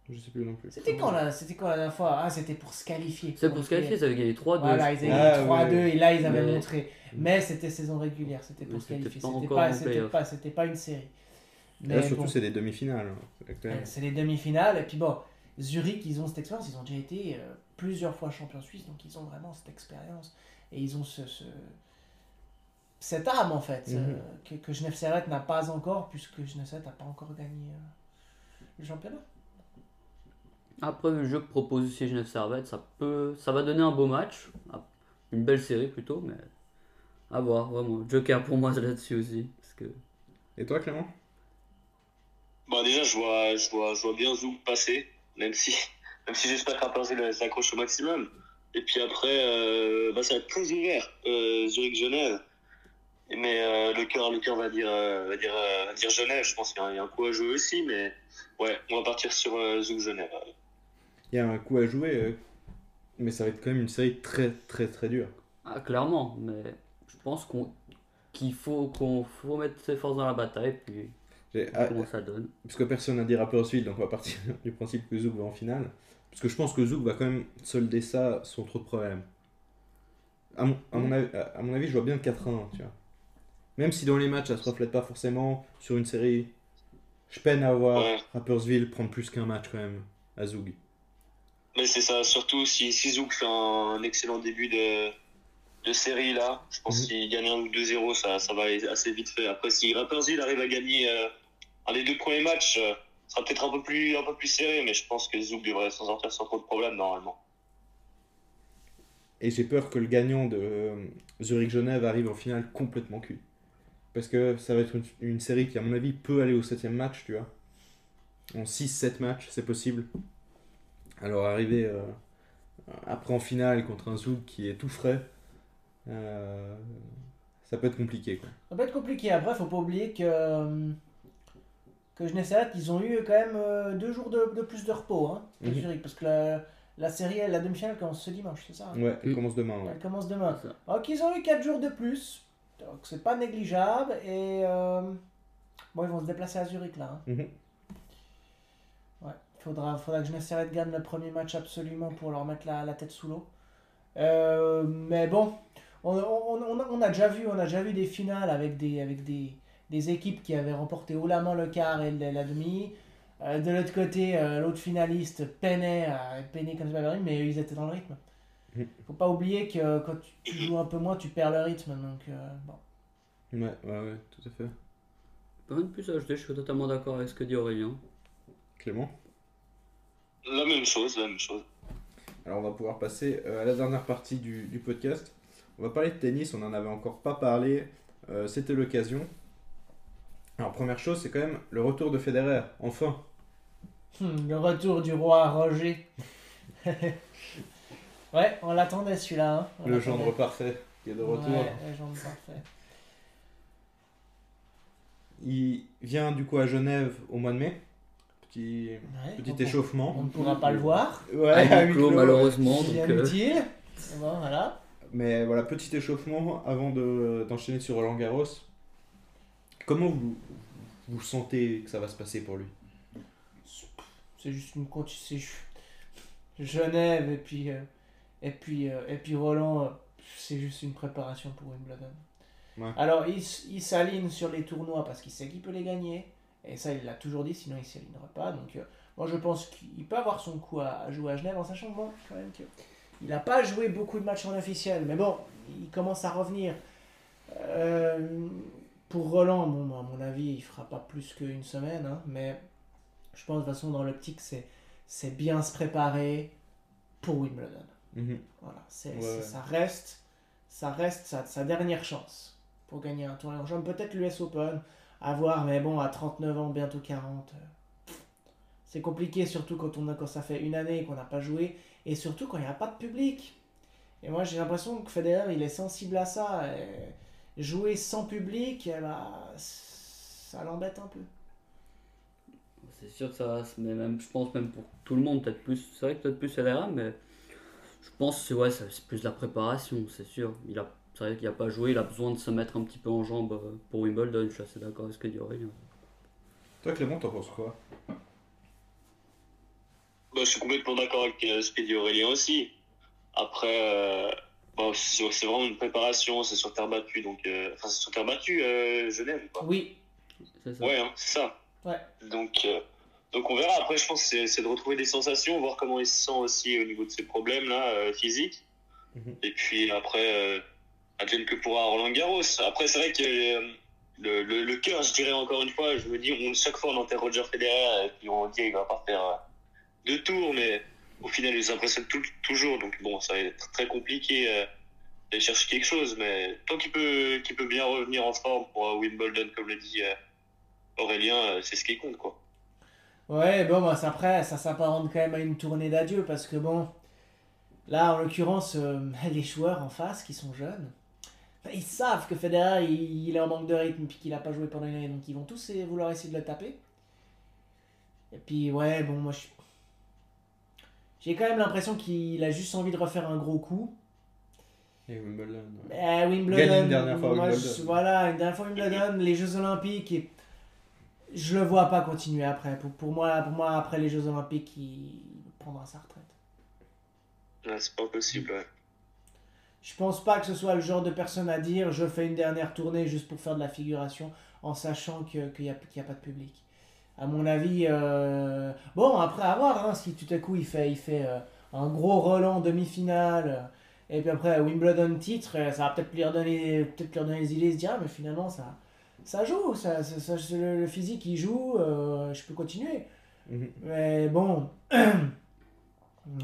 Je sais plus non plus. C'était quand, là C'était quand la dernière fois? Ah, c'était pour se qualifier. C'est pour se qualifier, ils avaient gagné 3-2. Voilà, ils avaient Ah, gagné 3 à 2 ouais. et là, ils avaient Mais- montré. Mais c'était saison régulière, c'était pour se c'était qualifier. C'était pas, c'était c'était une série. Là surtout bon. c'est des demi-finales. hein. C'est les demi-finales. Et puis bon, Zurich, ils ont cette expérience. Ils ont déjà été euh, plusieurs fois champions suisses. Donc ils ont vraiment cette expérience. Et ils ont ce, ce- cette âme, en fait, Mhm. euh, que, que Genève Servette n'a pas encore, puisque Genève Servette n'a pas encore gagné euh, le championnat. Après, le jeu que propose aussi Genève Servette, ça, peut, ça va donner un beau match. Ah, Une belle série plutôt, mais à voir, vraiment. Joker pour moi là-dessus aussi. Parce que Et toi Clément? Bah déjà, je vois, je vois, je vois bien Zouk passer, même si, même si j'espère que Rapperswil s'accroche au maximum. Et puis après, euh, bah, ça va être très ouvert, euh, Zurich-Genève. Mais euh, le cœur, le cœur va dire, euh, va dire, euh, va dire Genève. Je pense qu'il y, a- il y a un coup à jouer aussi, mais ouais, on va partir sur euh, Zouk-Genève. Il y a un coup à jouer, euh, mais ça va être quand même une série très très très dure. Ah, clairement, mais je pense qu'on qu'il faut qu'on faut mettre ses forces dans la bataille puis ah, comment ça donne. parce que personne n'a dit Rapperswil, donc on va partir du principe que Zouk va en finale. Parce que je pense que Zouk va quand même solder ça sans trop de problèmes. À mon, à mon, avis, à mon avis, je vois bien 4-1, tu vois. Même si dans les matchs ça se reflète pas forcément sur une série, je peine à voir Ouais. Rappersville prendre plus qu'un match quand même à Zoug. Mais c'est ça, surtout si, si Zouk fait un excellent début de, de série là, je pense Mhm. qu'il gagne un ou 2-0, ça, ça va assez vite fait. Après, si Rapperswil arrive à gagner euh, un des deux premiers matchs, euh, sera peut-être un peu plus un peu plus serré, mais je pense que Zouk devrait s'en sortir sans trop de problèmes normalement. Et j'ai peur que le gagnant de euh, Zurich-Genève arrive en finale complètement cul. Parce que ça va être une, une série qui, à mon avis, peut aller au septième match, tu vois. En 6-7 matchs, c'est possible. Alors arriver euh, après en finale contre un Zoug qui est tout frais, euh, ça peut être compliqué. Quoi. Ça peut être compliqué. Après, faut pas oublier que, euh, que Genessaret, ils ont eu quand même euh, deux jours de, de plus de repos hein. Zurich. Parce que la, la série, la demi-finale commence ce dimanche, c'est ça hein Ouais, elle Mm. commence demain. ouais. Elle commence demain. Donc, ils ont eu 4 jours de plus. Donc, c'est pas négligeable. Et euh, bon, ils vont se déplacer à Zurich là. hein. Mhm. Ouais, faudra, faudra que Genessaret gagne le premier match absolument pour leur mettre la, la tête sous l'eau. Euh, mais bon, on, on, on a, on a déjà vu, on a déjà vu des finales avec des, avec des, des équipes qui avaient remporté haut la main le quart et la demi. Euh, de l'autre côté, euh, l'autre finaliste peinait, euh, peinait comme ça, mais ils étaient dans le rythme. Mhm. Faut pas oublier que quand tu, tu joues un peu moins, tu perds le rythme. Donc, euh, bon. Ouais, ouais, ouais, tout à fait. Rien de plus à ajouter, je suis totalement d'accord avec ce que dit Aurélien. Clément? La même chose, la même chose. Alors on va pouvoir passer euh, à la dernière partie du, du podcast. On va parler de tennis, on n'en avait encore pas parlé, euh, c'était l'occasion. Alors première chose, c'est quand même le retour de Federer, enfin. Hum, le retour du roi Roger. ouais, on l'attendait celui-là. hein. On Le l'attendait. gendre parfait qui est de retour. Ouais, le gendre parfait. Il vient du coup à Genève au mois de mai. Petit, Ouais, petit on- échauffement. On ne pourra pas le voir. Ouais, À huis clos, malheureusement. Donc, euh. Bon, voilà. Mais voilà, petit échauffement avant de- d'enchaîner sur Roland Garros. Comment vous, vous sentez que ça va se passer pour lui? C'est juste une ju- Genève et puis euh, et puis euh, et puis Roland, euh, c'est juste une préparation pour Wimbledon. Ouais. Alors il, il s'aligne sur les tournois parce qu'il sait qu'il peut les gagner et ça il l'a toujours dit sinon il s'alignera pas donc euh, moi je pense qu'il peut avoir son coup à, à jouer à Genève en sachant bon quand même que il n'a pas joué beaucoup de matchs en officiel mais bon il commence à revenir. Euh, pour Roland, bon, à mon avis, il fera pas plus qu'une semaine, hein, mais je pense de toute façon dans l'optique c'est c'est bien se préparer pour Wimbledon. Mhm. Voilà, c'est, Ouais, c'est- ouais. ça reste ça reste sa, sa dernière chance pour gagner un tournoi. Genre, peut-être l'US Open, à voir, mais bon, à 39 ans, bientôt 40, euh, c'est compliqué, surtout quand, on a, quand ça fait une année qu'on n'a pas joué, et surtout quand il n'y a pas de public. Et moi, j'ai l'impression que Federer, il est sensible à ça. et jouer sans public, ben, ça l'embête un peu. C'est sûr que ça va, se- mais même, je pense même pour tout le monde, peut-être plus, c'est vrai que peut-être plus Federer, mais je pense que ouais, c'est plus la préparation, c'est sûr. Il a, c'est vrai qu'il n'a pas joué, il a besoin de se mettre un petit peu en jambe euh, pour Wimbledon, je suis assez d'accord avec ce que dit Aurélien. Toi Clément, t'en penses quoi? Bah, je suis complètement d'accord avec euh, ce qu'a dit Aurélien aussi. Après, euh, bon, c'est vraiment une préparation, c'est sur terre battue, donc euh, enfin c'est sur terre battue, euh, Genève. ou pas Oui, C'est ça. Ouais, hein, c'est ça. Ouais. Donc, euh, donc on verra. Après, je pense que c'est- de retrouver des sensations, voir comment il se sent aussi au niveau de ses problèmes là euh, physiques. Mhm. Et puis après, advienne que pourra Roland Garros. Après, c'est vrai que le, le, le cœur, je dirais encore une fois, je me dis, on, chaque fois on enterre Roger Federer et puis on dit il va pas faire deux tours, mais au final il les impressionne tout- toujours. Donc bon, ça va être très compliqué euh, d'aller chercher quelque chose, mais tant qu'il peut, peut bien revenir en forme pour Wimbledon, comme le dit euh, Aurélien, euh, c'est ce qui compte quoi. Ouais, bon, bah, après, ça s'apparente quand même à une tournée d'adieu parce que bon, là, en l'occurrence, les joueurs en face qui sont jeunes, bah, ils savent que Federer il, il est en manque de rythme puis qu'il a pas joué pendant une année donc ils vont tous vouloir essayer de le taper. Et puis, ouais, bon, moi je. J'ai quand même l'impression qu'il a juste envie de refaire un gros coup. Et Wimbledon. ouais. Mais à Wimbledon, une dernière fois moi, Wimbledon. je- voilà, une dernière fois Wimbledon, les Jeux Olympiques, et je le vois pas continuer après. Pour, pour, moi, pour moi, après les Jeux Olympiques, il prendra sa retraite. Ouais, c'est pas possible. ouais. Je pense pas que ce soit le genre de personne à dire je fais une dernière tournée juste pour faire de la figuration en sachant que- qu'il n'y a, qu'il y a pas de public. À mon avis, euh, bon, après à voir, hein, si tout à coup il fait, il fait euh, un gros Roland demi-finale, euh, et puis après Wimbledon titre, ça va peut-être lui redonner, peut-être lui redonner les idées, se dire, ah, mais finalement ça, ça joue, ça, ça- ça- le, le physique il joue, euh, je peux continuer. Mhm. Mais bon,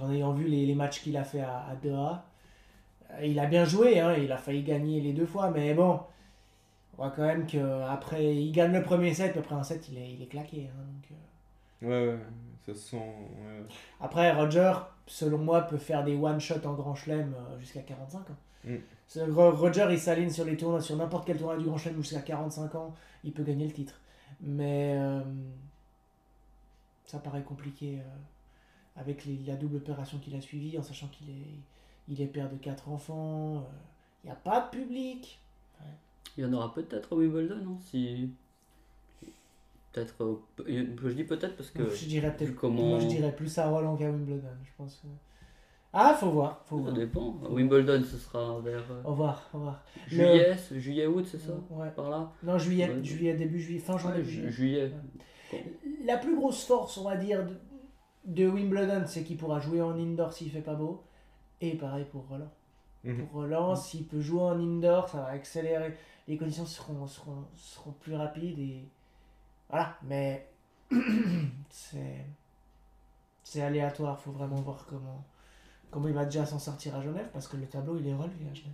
en ayant vu les, les matchs qu'il a fait à, à Doha, il a bien joué, hein, il a failli gagner les deux fois, mais bon, on voit quand même qu'après, il gagne le premier set, puis après un set, il est, il est claqué. hein, donc, euh. Ouais, ouais, ça se sent. ouais. Après, Roger, selon moi, peut faire des one-shots en grand chelem euh, jusqu'à 45 ans. Mm. Roger, il s'aligne sur les tournois, sur n'importe quel tournoi du grand chelem jusqu'à 45 ans, il peut gagner le titre. Mais euh, ça paraît compliqué euh, avec les- la double opération qu'il a suivie, en sachant qu'il est, il est père de quatre enfants. euh, Il n'y a pas de public. Il y en aura peut-être à Wimbledon, non Si. Peut-être. euh, pe- Je dis peut-être parce que. je dirais peut-être. comment- Moi, je dirais plus à Roland qu'à Wimbledon. Je pense. que- Ah, faut voir. Faut Ça voir. dépend. À Wimbledon, ce sera vers euh, Au revoir. Au revoir. juillet, juillet, août, c'est ça Ouais. Par là? Non, juillet, Ouais. juillet, début juillet, fin juin, Ouais, début ju- juillet. juillet. La plus grosse force, on va dire, de, de Wimbledon, c'est qu'il pourra jouer en indoor s'il fait pas beau. Et pareil pour Roland. Mhm. Pour Roland, s'il peut jouer en indoor, ça va accélérer. Les conditions seront, seront, seront plus rapides et. Voilà, mais. c'est. C'est aléatoire, faut vraiment voir comment. Comment il va déjà s'en sortir à Genève, parce que le tableau il est relevé à Genève.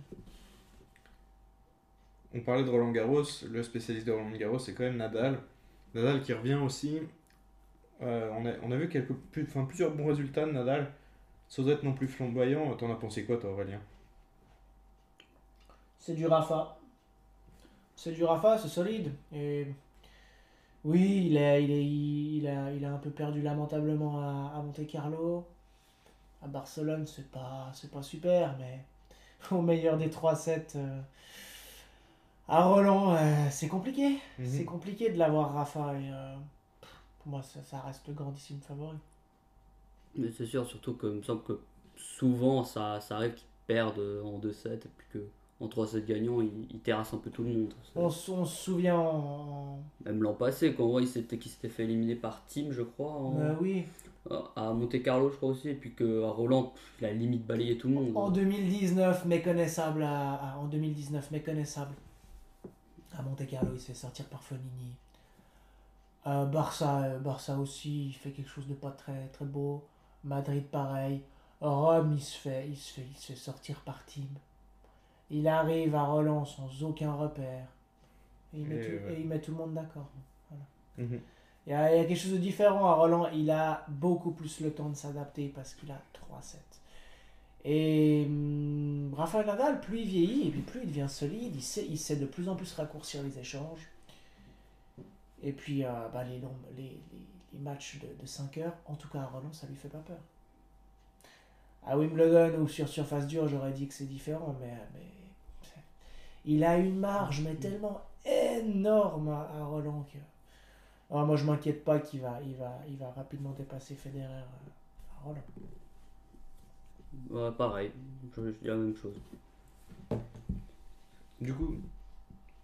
On parlait de Roland Garros, le spécialiste de Roland Garros, c'est quand même Nadal. Nadal qui revient aussi. Euh, on, a, on a vu quelques, plus, enfin, plusieurs bons résultats de Nadal, sans être non plus flamboyant. T'en as pensé quoi, toi, Aurélien? C'est du Rafa. C'est du Rafa, c'est solide. Et oui, il, est, il, est, il, a, il a un peu perdu lamentablement à, à Monte Carlo. À Barcelone, c'est pas, c'est pas super, mais au meilleur des 3-7, euh, à Roland, euh, c'est compliqué. Mhm. C'est compliqué de l'avoir Rafa. Et, euh, pour moi, ça, ça reste le grandissime favori. Mais c'est sûr, surtout que il me semble que souvent ça, ça arrive qu'ils perdent en 2-7 et puis que en 3-7 gagnants, ils terrassent un peu tout le monde. On, on se souvient en. Même l'an passé, quand il s'était qu'il s'était fait éliminer par Team, je crois, en- euh, oui, à Monte Carlo, je crois aussi, et puis qu'à Roland, pff, il a limite balayé tout le monde. En 2019, méconnaissable à, à- en 2019, méconnaissable. À Monte Carlo, il se fait sortir par Fonini. Euh, Barça, euh, Barça aussi, il fait quelque chose de pas très, très beau. Madrid, pareil. Rome, il se fait, il se fait, il se fait sortir par Team. Il arrive à Roland sans aucun repère. Et il met, Et tout, ouais. et il met tout le monde d'accord. Mhm. Il y, a, il y a quelque chose de différent à Roland. Il a beaucoup plus le temps de s'adapter parce qu'il a 3-7. Et hum, Rafael Nadal, plus il vieillit et puis plus il devient solide, il sait, il sait de plus en plus raccourcir les échanges. Et puis euh, bah, les, longs- les, les- les matchs de, de 5 heures, en tout cas à Roland, ça lui fait pas peur. À Wimbledon ou sur surface dure, j'aurais dit que c'est différent, mais, il a une marge mais tellement énorme à, à Roland que. Ah, moi je m'inquiète pas qu'il va, il va, il va rapidement dépasser Federer euh, à Roland. Ouais, pareil, je, je dis la même chose. Du coup,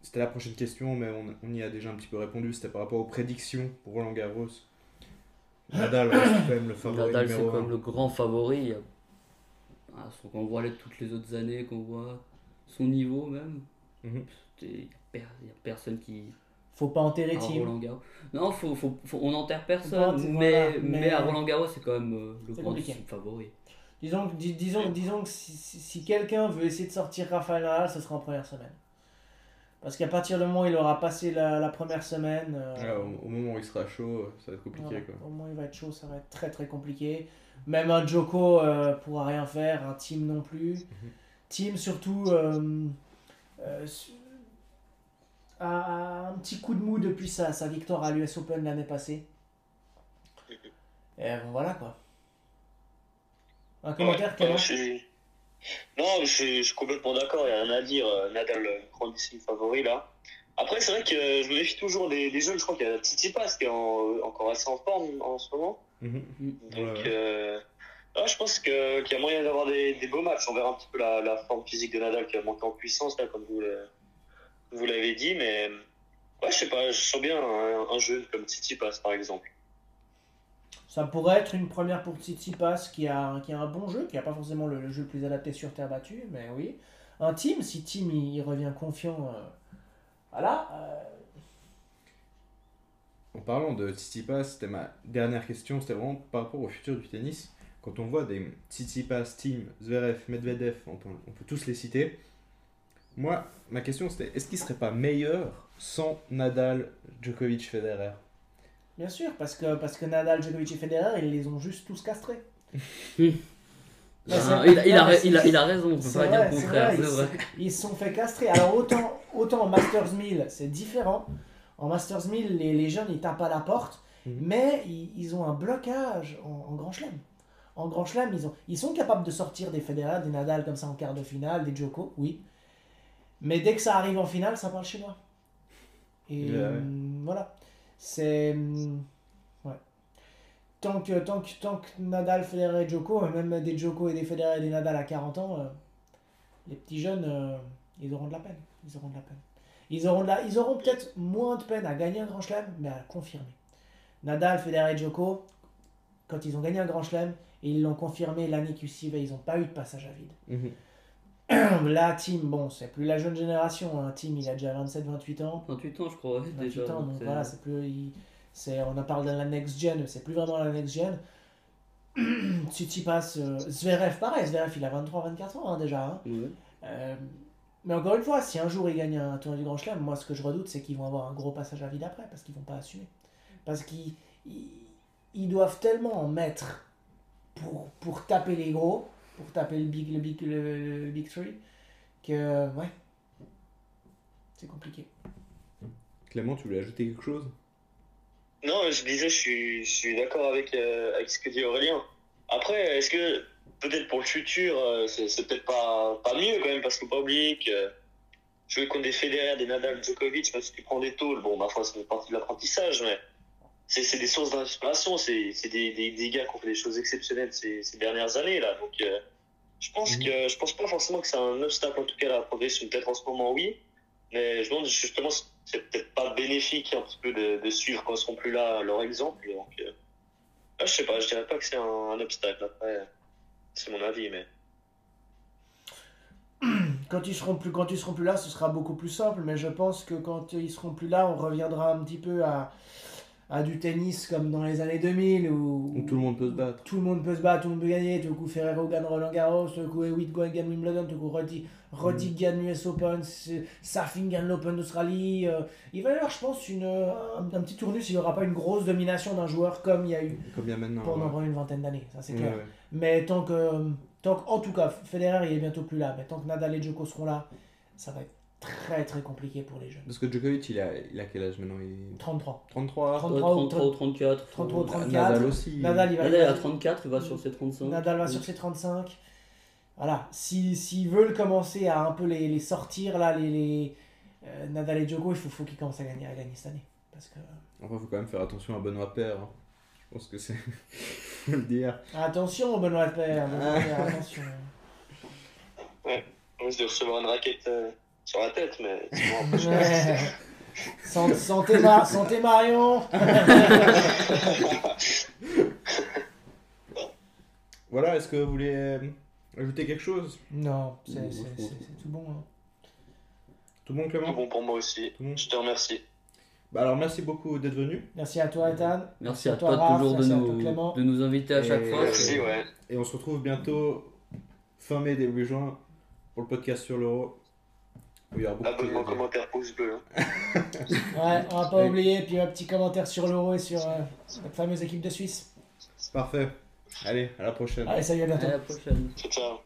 c'était la prochaine question, mais on, on y a déjà un petit peu répondu. C'était par rapport aux prédictions pour Roland Garros. Nadal reste quand même le favori Nadal, c'est comme un. le grand favori. Ah, quand on voit les- toutes les autres années, qu'on voit son niveau même, Mhm. il n'y a, per- y a personne qui. Faut pas enterrer à. Roland Garros. Non, faut, faut, faut- on n'enterre personne, mais, voilà, mais, mais- à Roland Garros, c'est quand même euh, le grand favori. Disons, que- dis- disons, disons que si, si- si quelqu'un veut essayer de sortir Rafael Nadal, ce sera en première semaine. Parce qu'à partir du moment où il aura passé la, la première semaine, euh, Ouais, au, au moment où il sera chaud, ça va être compliqué. voilà, Quoi. au moment où il va être chaud, ça va être très très compliqué. Même un Joko euh, pourra rien faire, un Team non plus. Surtout euh, euh, su- a, a un petit coup de mou depuis sa, sa victoire à l'US Open l'année passée. Et bon, voilà quoi. Un commentaire, Ouais, je suis- Non, je suis, je suis complètement d'accord, il n'y a rien à dire. euh, Nadal, grandissime favori là. Après, c'est vrai que euh, je me méfie toujours des, des jeunes. Je crois qu'il y a Tsitsipas qui est en- encore assez en forme en ce moment. Mhm. Donc, Ouais, ouais. euh, Ah, je pense que- qu'il y a moyen d'avoir des, des beaux matchs. On verra un petit peu la, la forme physique de Nadal qui a monté en puissance, là, comme vous, le- vous l'avez dit. Mais ouais, je sais pas, je sens bien un, un jeu comme Tsitsipas, par exemple. Ça pourrait être une première pour Tsitsipas qui a, qui a un bon jeu, qui n'a pas forcément le, le jeu le plus adapté sur terre battue, mais oui. Un team, si team il, il revient confiant, euh, voilà. euh, En parlant de Tsitsipas, c'était ma dernière question, c'était vraiment par rapport au futur du tennis. Quand on voit des Tsitsipas, Team, Zverev, Medvedev, on peut, on peut tous les citer. Moi, ma question c'était est-ce qu'il serait pas meilleur sans Nadal, Djokovic, Federer? Bien sûr, parce que, parce que Nadal, Djokovic et Federer, ils les ont juste tous castrés. Ah, c'est- il, a, il, a, non, mais il, a, c'est- il a raison, on peut c'est pas vrai, dire le contraire, vrai, vrai. Ils se sont fait castrer. Alors autant, autant en Masters 1000, c'est différent. En Masters 1000, les, les jeunes, ils tapent à la porte, Mhm. mais ils, ils ont un blocage en, en Grand Chelem. En Grand Chelem, ils, ont, ils sont capables de sortir des Federer, des Nadal comme ça en quart de finale, des Djoko, oui. Mais dès que ça arrive en finale, ça parle chinois. Et Ouais, ouais. euh, voilà. C'est... hum, Ouais. Tant que, tant, que, tant que Nadal, Federer et Djoko, euh, même des Djoko et des Federer et des Nadal à 40 ans, euh, les petits jeunes, euh, ils auront de la peine. Ils auront de la peine. Ils auront, de la- ils auront peut-être moins de peine à gagner un grand chelem, mais à confirmer. Nadal, Federer et Djoko, quand ils ont gagné un grand chelem, et ils l'ont confirmé l'année qui suivait, ils n'ont pas eu de passage à vide. La team, bon, c'est plus la jeune génération. Un team, il a déjà 27-28 ans. 28 ans, je crois, ouais, 28 déjà. ans, donc voilà, c'est plus. il- c'est, on en parle de la next gen, c'est plus vraiment la next gen. Tsitsipas, euh, Zverev, pareil, Zverev il a 23-24 ans hein, déjà. hein. Euh, mais encore une fois, si un jour ils gagnent un tournoi du Grand Chelem, moi ce que je redoute c'est qu'ils vont avoir un gros passage à vide après parce qu'ils vont pas assumer. Parce qu'ils ils, ils doivent tellement en mettre pour, pour taper les gros, pour taper le big, le big, le, le big three, que ouais, c'est compliqué. Clément, tu voulais ajouter quelque chose? Non, je disais, je suis, je suis d'accord avec, euh, avec ce que dit Aurélien. Après, est-ce que peut-être pour le futur, euh, c'est c'est peut-être pas, pas mieux quand même, parce qu'il faut pas oublier que jouer contre des Federer, des Nadal, Djokovic, même si tu prends des tôles, bon, ma foi, ça fait partie de l'apprentissage, mais c'est c'est des sources d'inspiration, c'est c'est des, des, des gars qui ont fait des choses exceptionnelles ces, ces dernières années, là. Donc, euh, je pense Mhm. que je pense pas forcément que c'est un obstacle, en tout cas, à la progression. Peut-être en ce moment, oui. Mais je me demande justement, c'est peut-être pas bénéfique un petit peu de, de suivre quand ils seront plus là leur exemple. Donc, euh, ah, je sais pas, je dirais pas que c'est un, un obstacle. Après, c'est mon avis, mais. Quand ils seront plus, quand ils seront plus là, ce sera beaucoup plus simple. Mais je pense que quand ils seront plus là, on reviendra un petit peu à, à du tennis comme dans les années 2000 où, Où tout le monde peut se battre. tout le monde peut se battre, tout le monde peut gagner. Tout coup, Ferrero gagne Roland Garros, tout coup, Hewitt gagne Wimbledon, tout coup, Roddick, Roddick gagne l'US Open, Safin gagne l'Open d'Australie. euh, il va y avoir, je pense, une, un, un petit tournus s'il n'y aura pas une grosse domination d'un joueur comme il y a eu Comme il y a maintenant. pendant ouais. une vingtaine d'années. Ça, c'est Ouais, clair. ouais. Mais tant que, tant que, en tout cas, Federer il est bientôt plus là, mais tant que Nadal et Djoko seront là, ça va être très très compliqué pour les jeunes. Parce que Djokovic, il a, il a quel âge maintenant il... 33. 33 30. Ouais, 33 ou 33 ou 34. 33 ou 34. Nadal aussi. Nadal, il va, Nadal il à 34, il va sur ses 35. Nadal va sur ses 35. Voilà, si- s'ils veulent commencer à un peu les, les sortir, là, les, les euh, Nadal et Djoko, il faut, faut qu'ils commencent à gagner, à gagner cette année. Parce que, Enfin, faut quand même faire attention à Benoît Père. hein. Je pense que c'est. faut le dire. attention, Benoît Père, Benoît Père, attention. On risque de recevoir une raquette euh, sur la tête, mais sinon, après, je Ouais. Santé, santé, Ma- santé Marion Voilà, est-ce que vous voulez euh, ajouter quelque chose? Non, c'est tout bon. hein. Tout bon, Tout Clément bon pour moi aussi. Tout bon? Je te remercie. Bah alors, merci beaucoup d'être venu. Merci à toi, Ethan. Merci à toi, toi Raph, toujours de toi, nous, de nous inviter à chaque fois. Merci, ouais. Et on se retrouve bientôt fin mai, début juin pour le podcast sur l'euro. où Il y aura beaucoup Abonnement, de- commentaire, pouce bleu. hein. Ouais, on va pas oublier. Puis un petit commentaire sur l'euro et sur euh, cette fameuse équipe de Suisse. Parfait. Allez, à la prochaine. Allez, salut, à bientôt. À la prochaine. Ciao, ciao.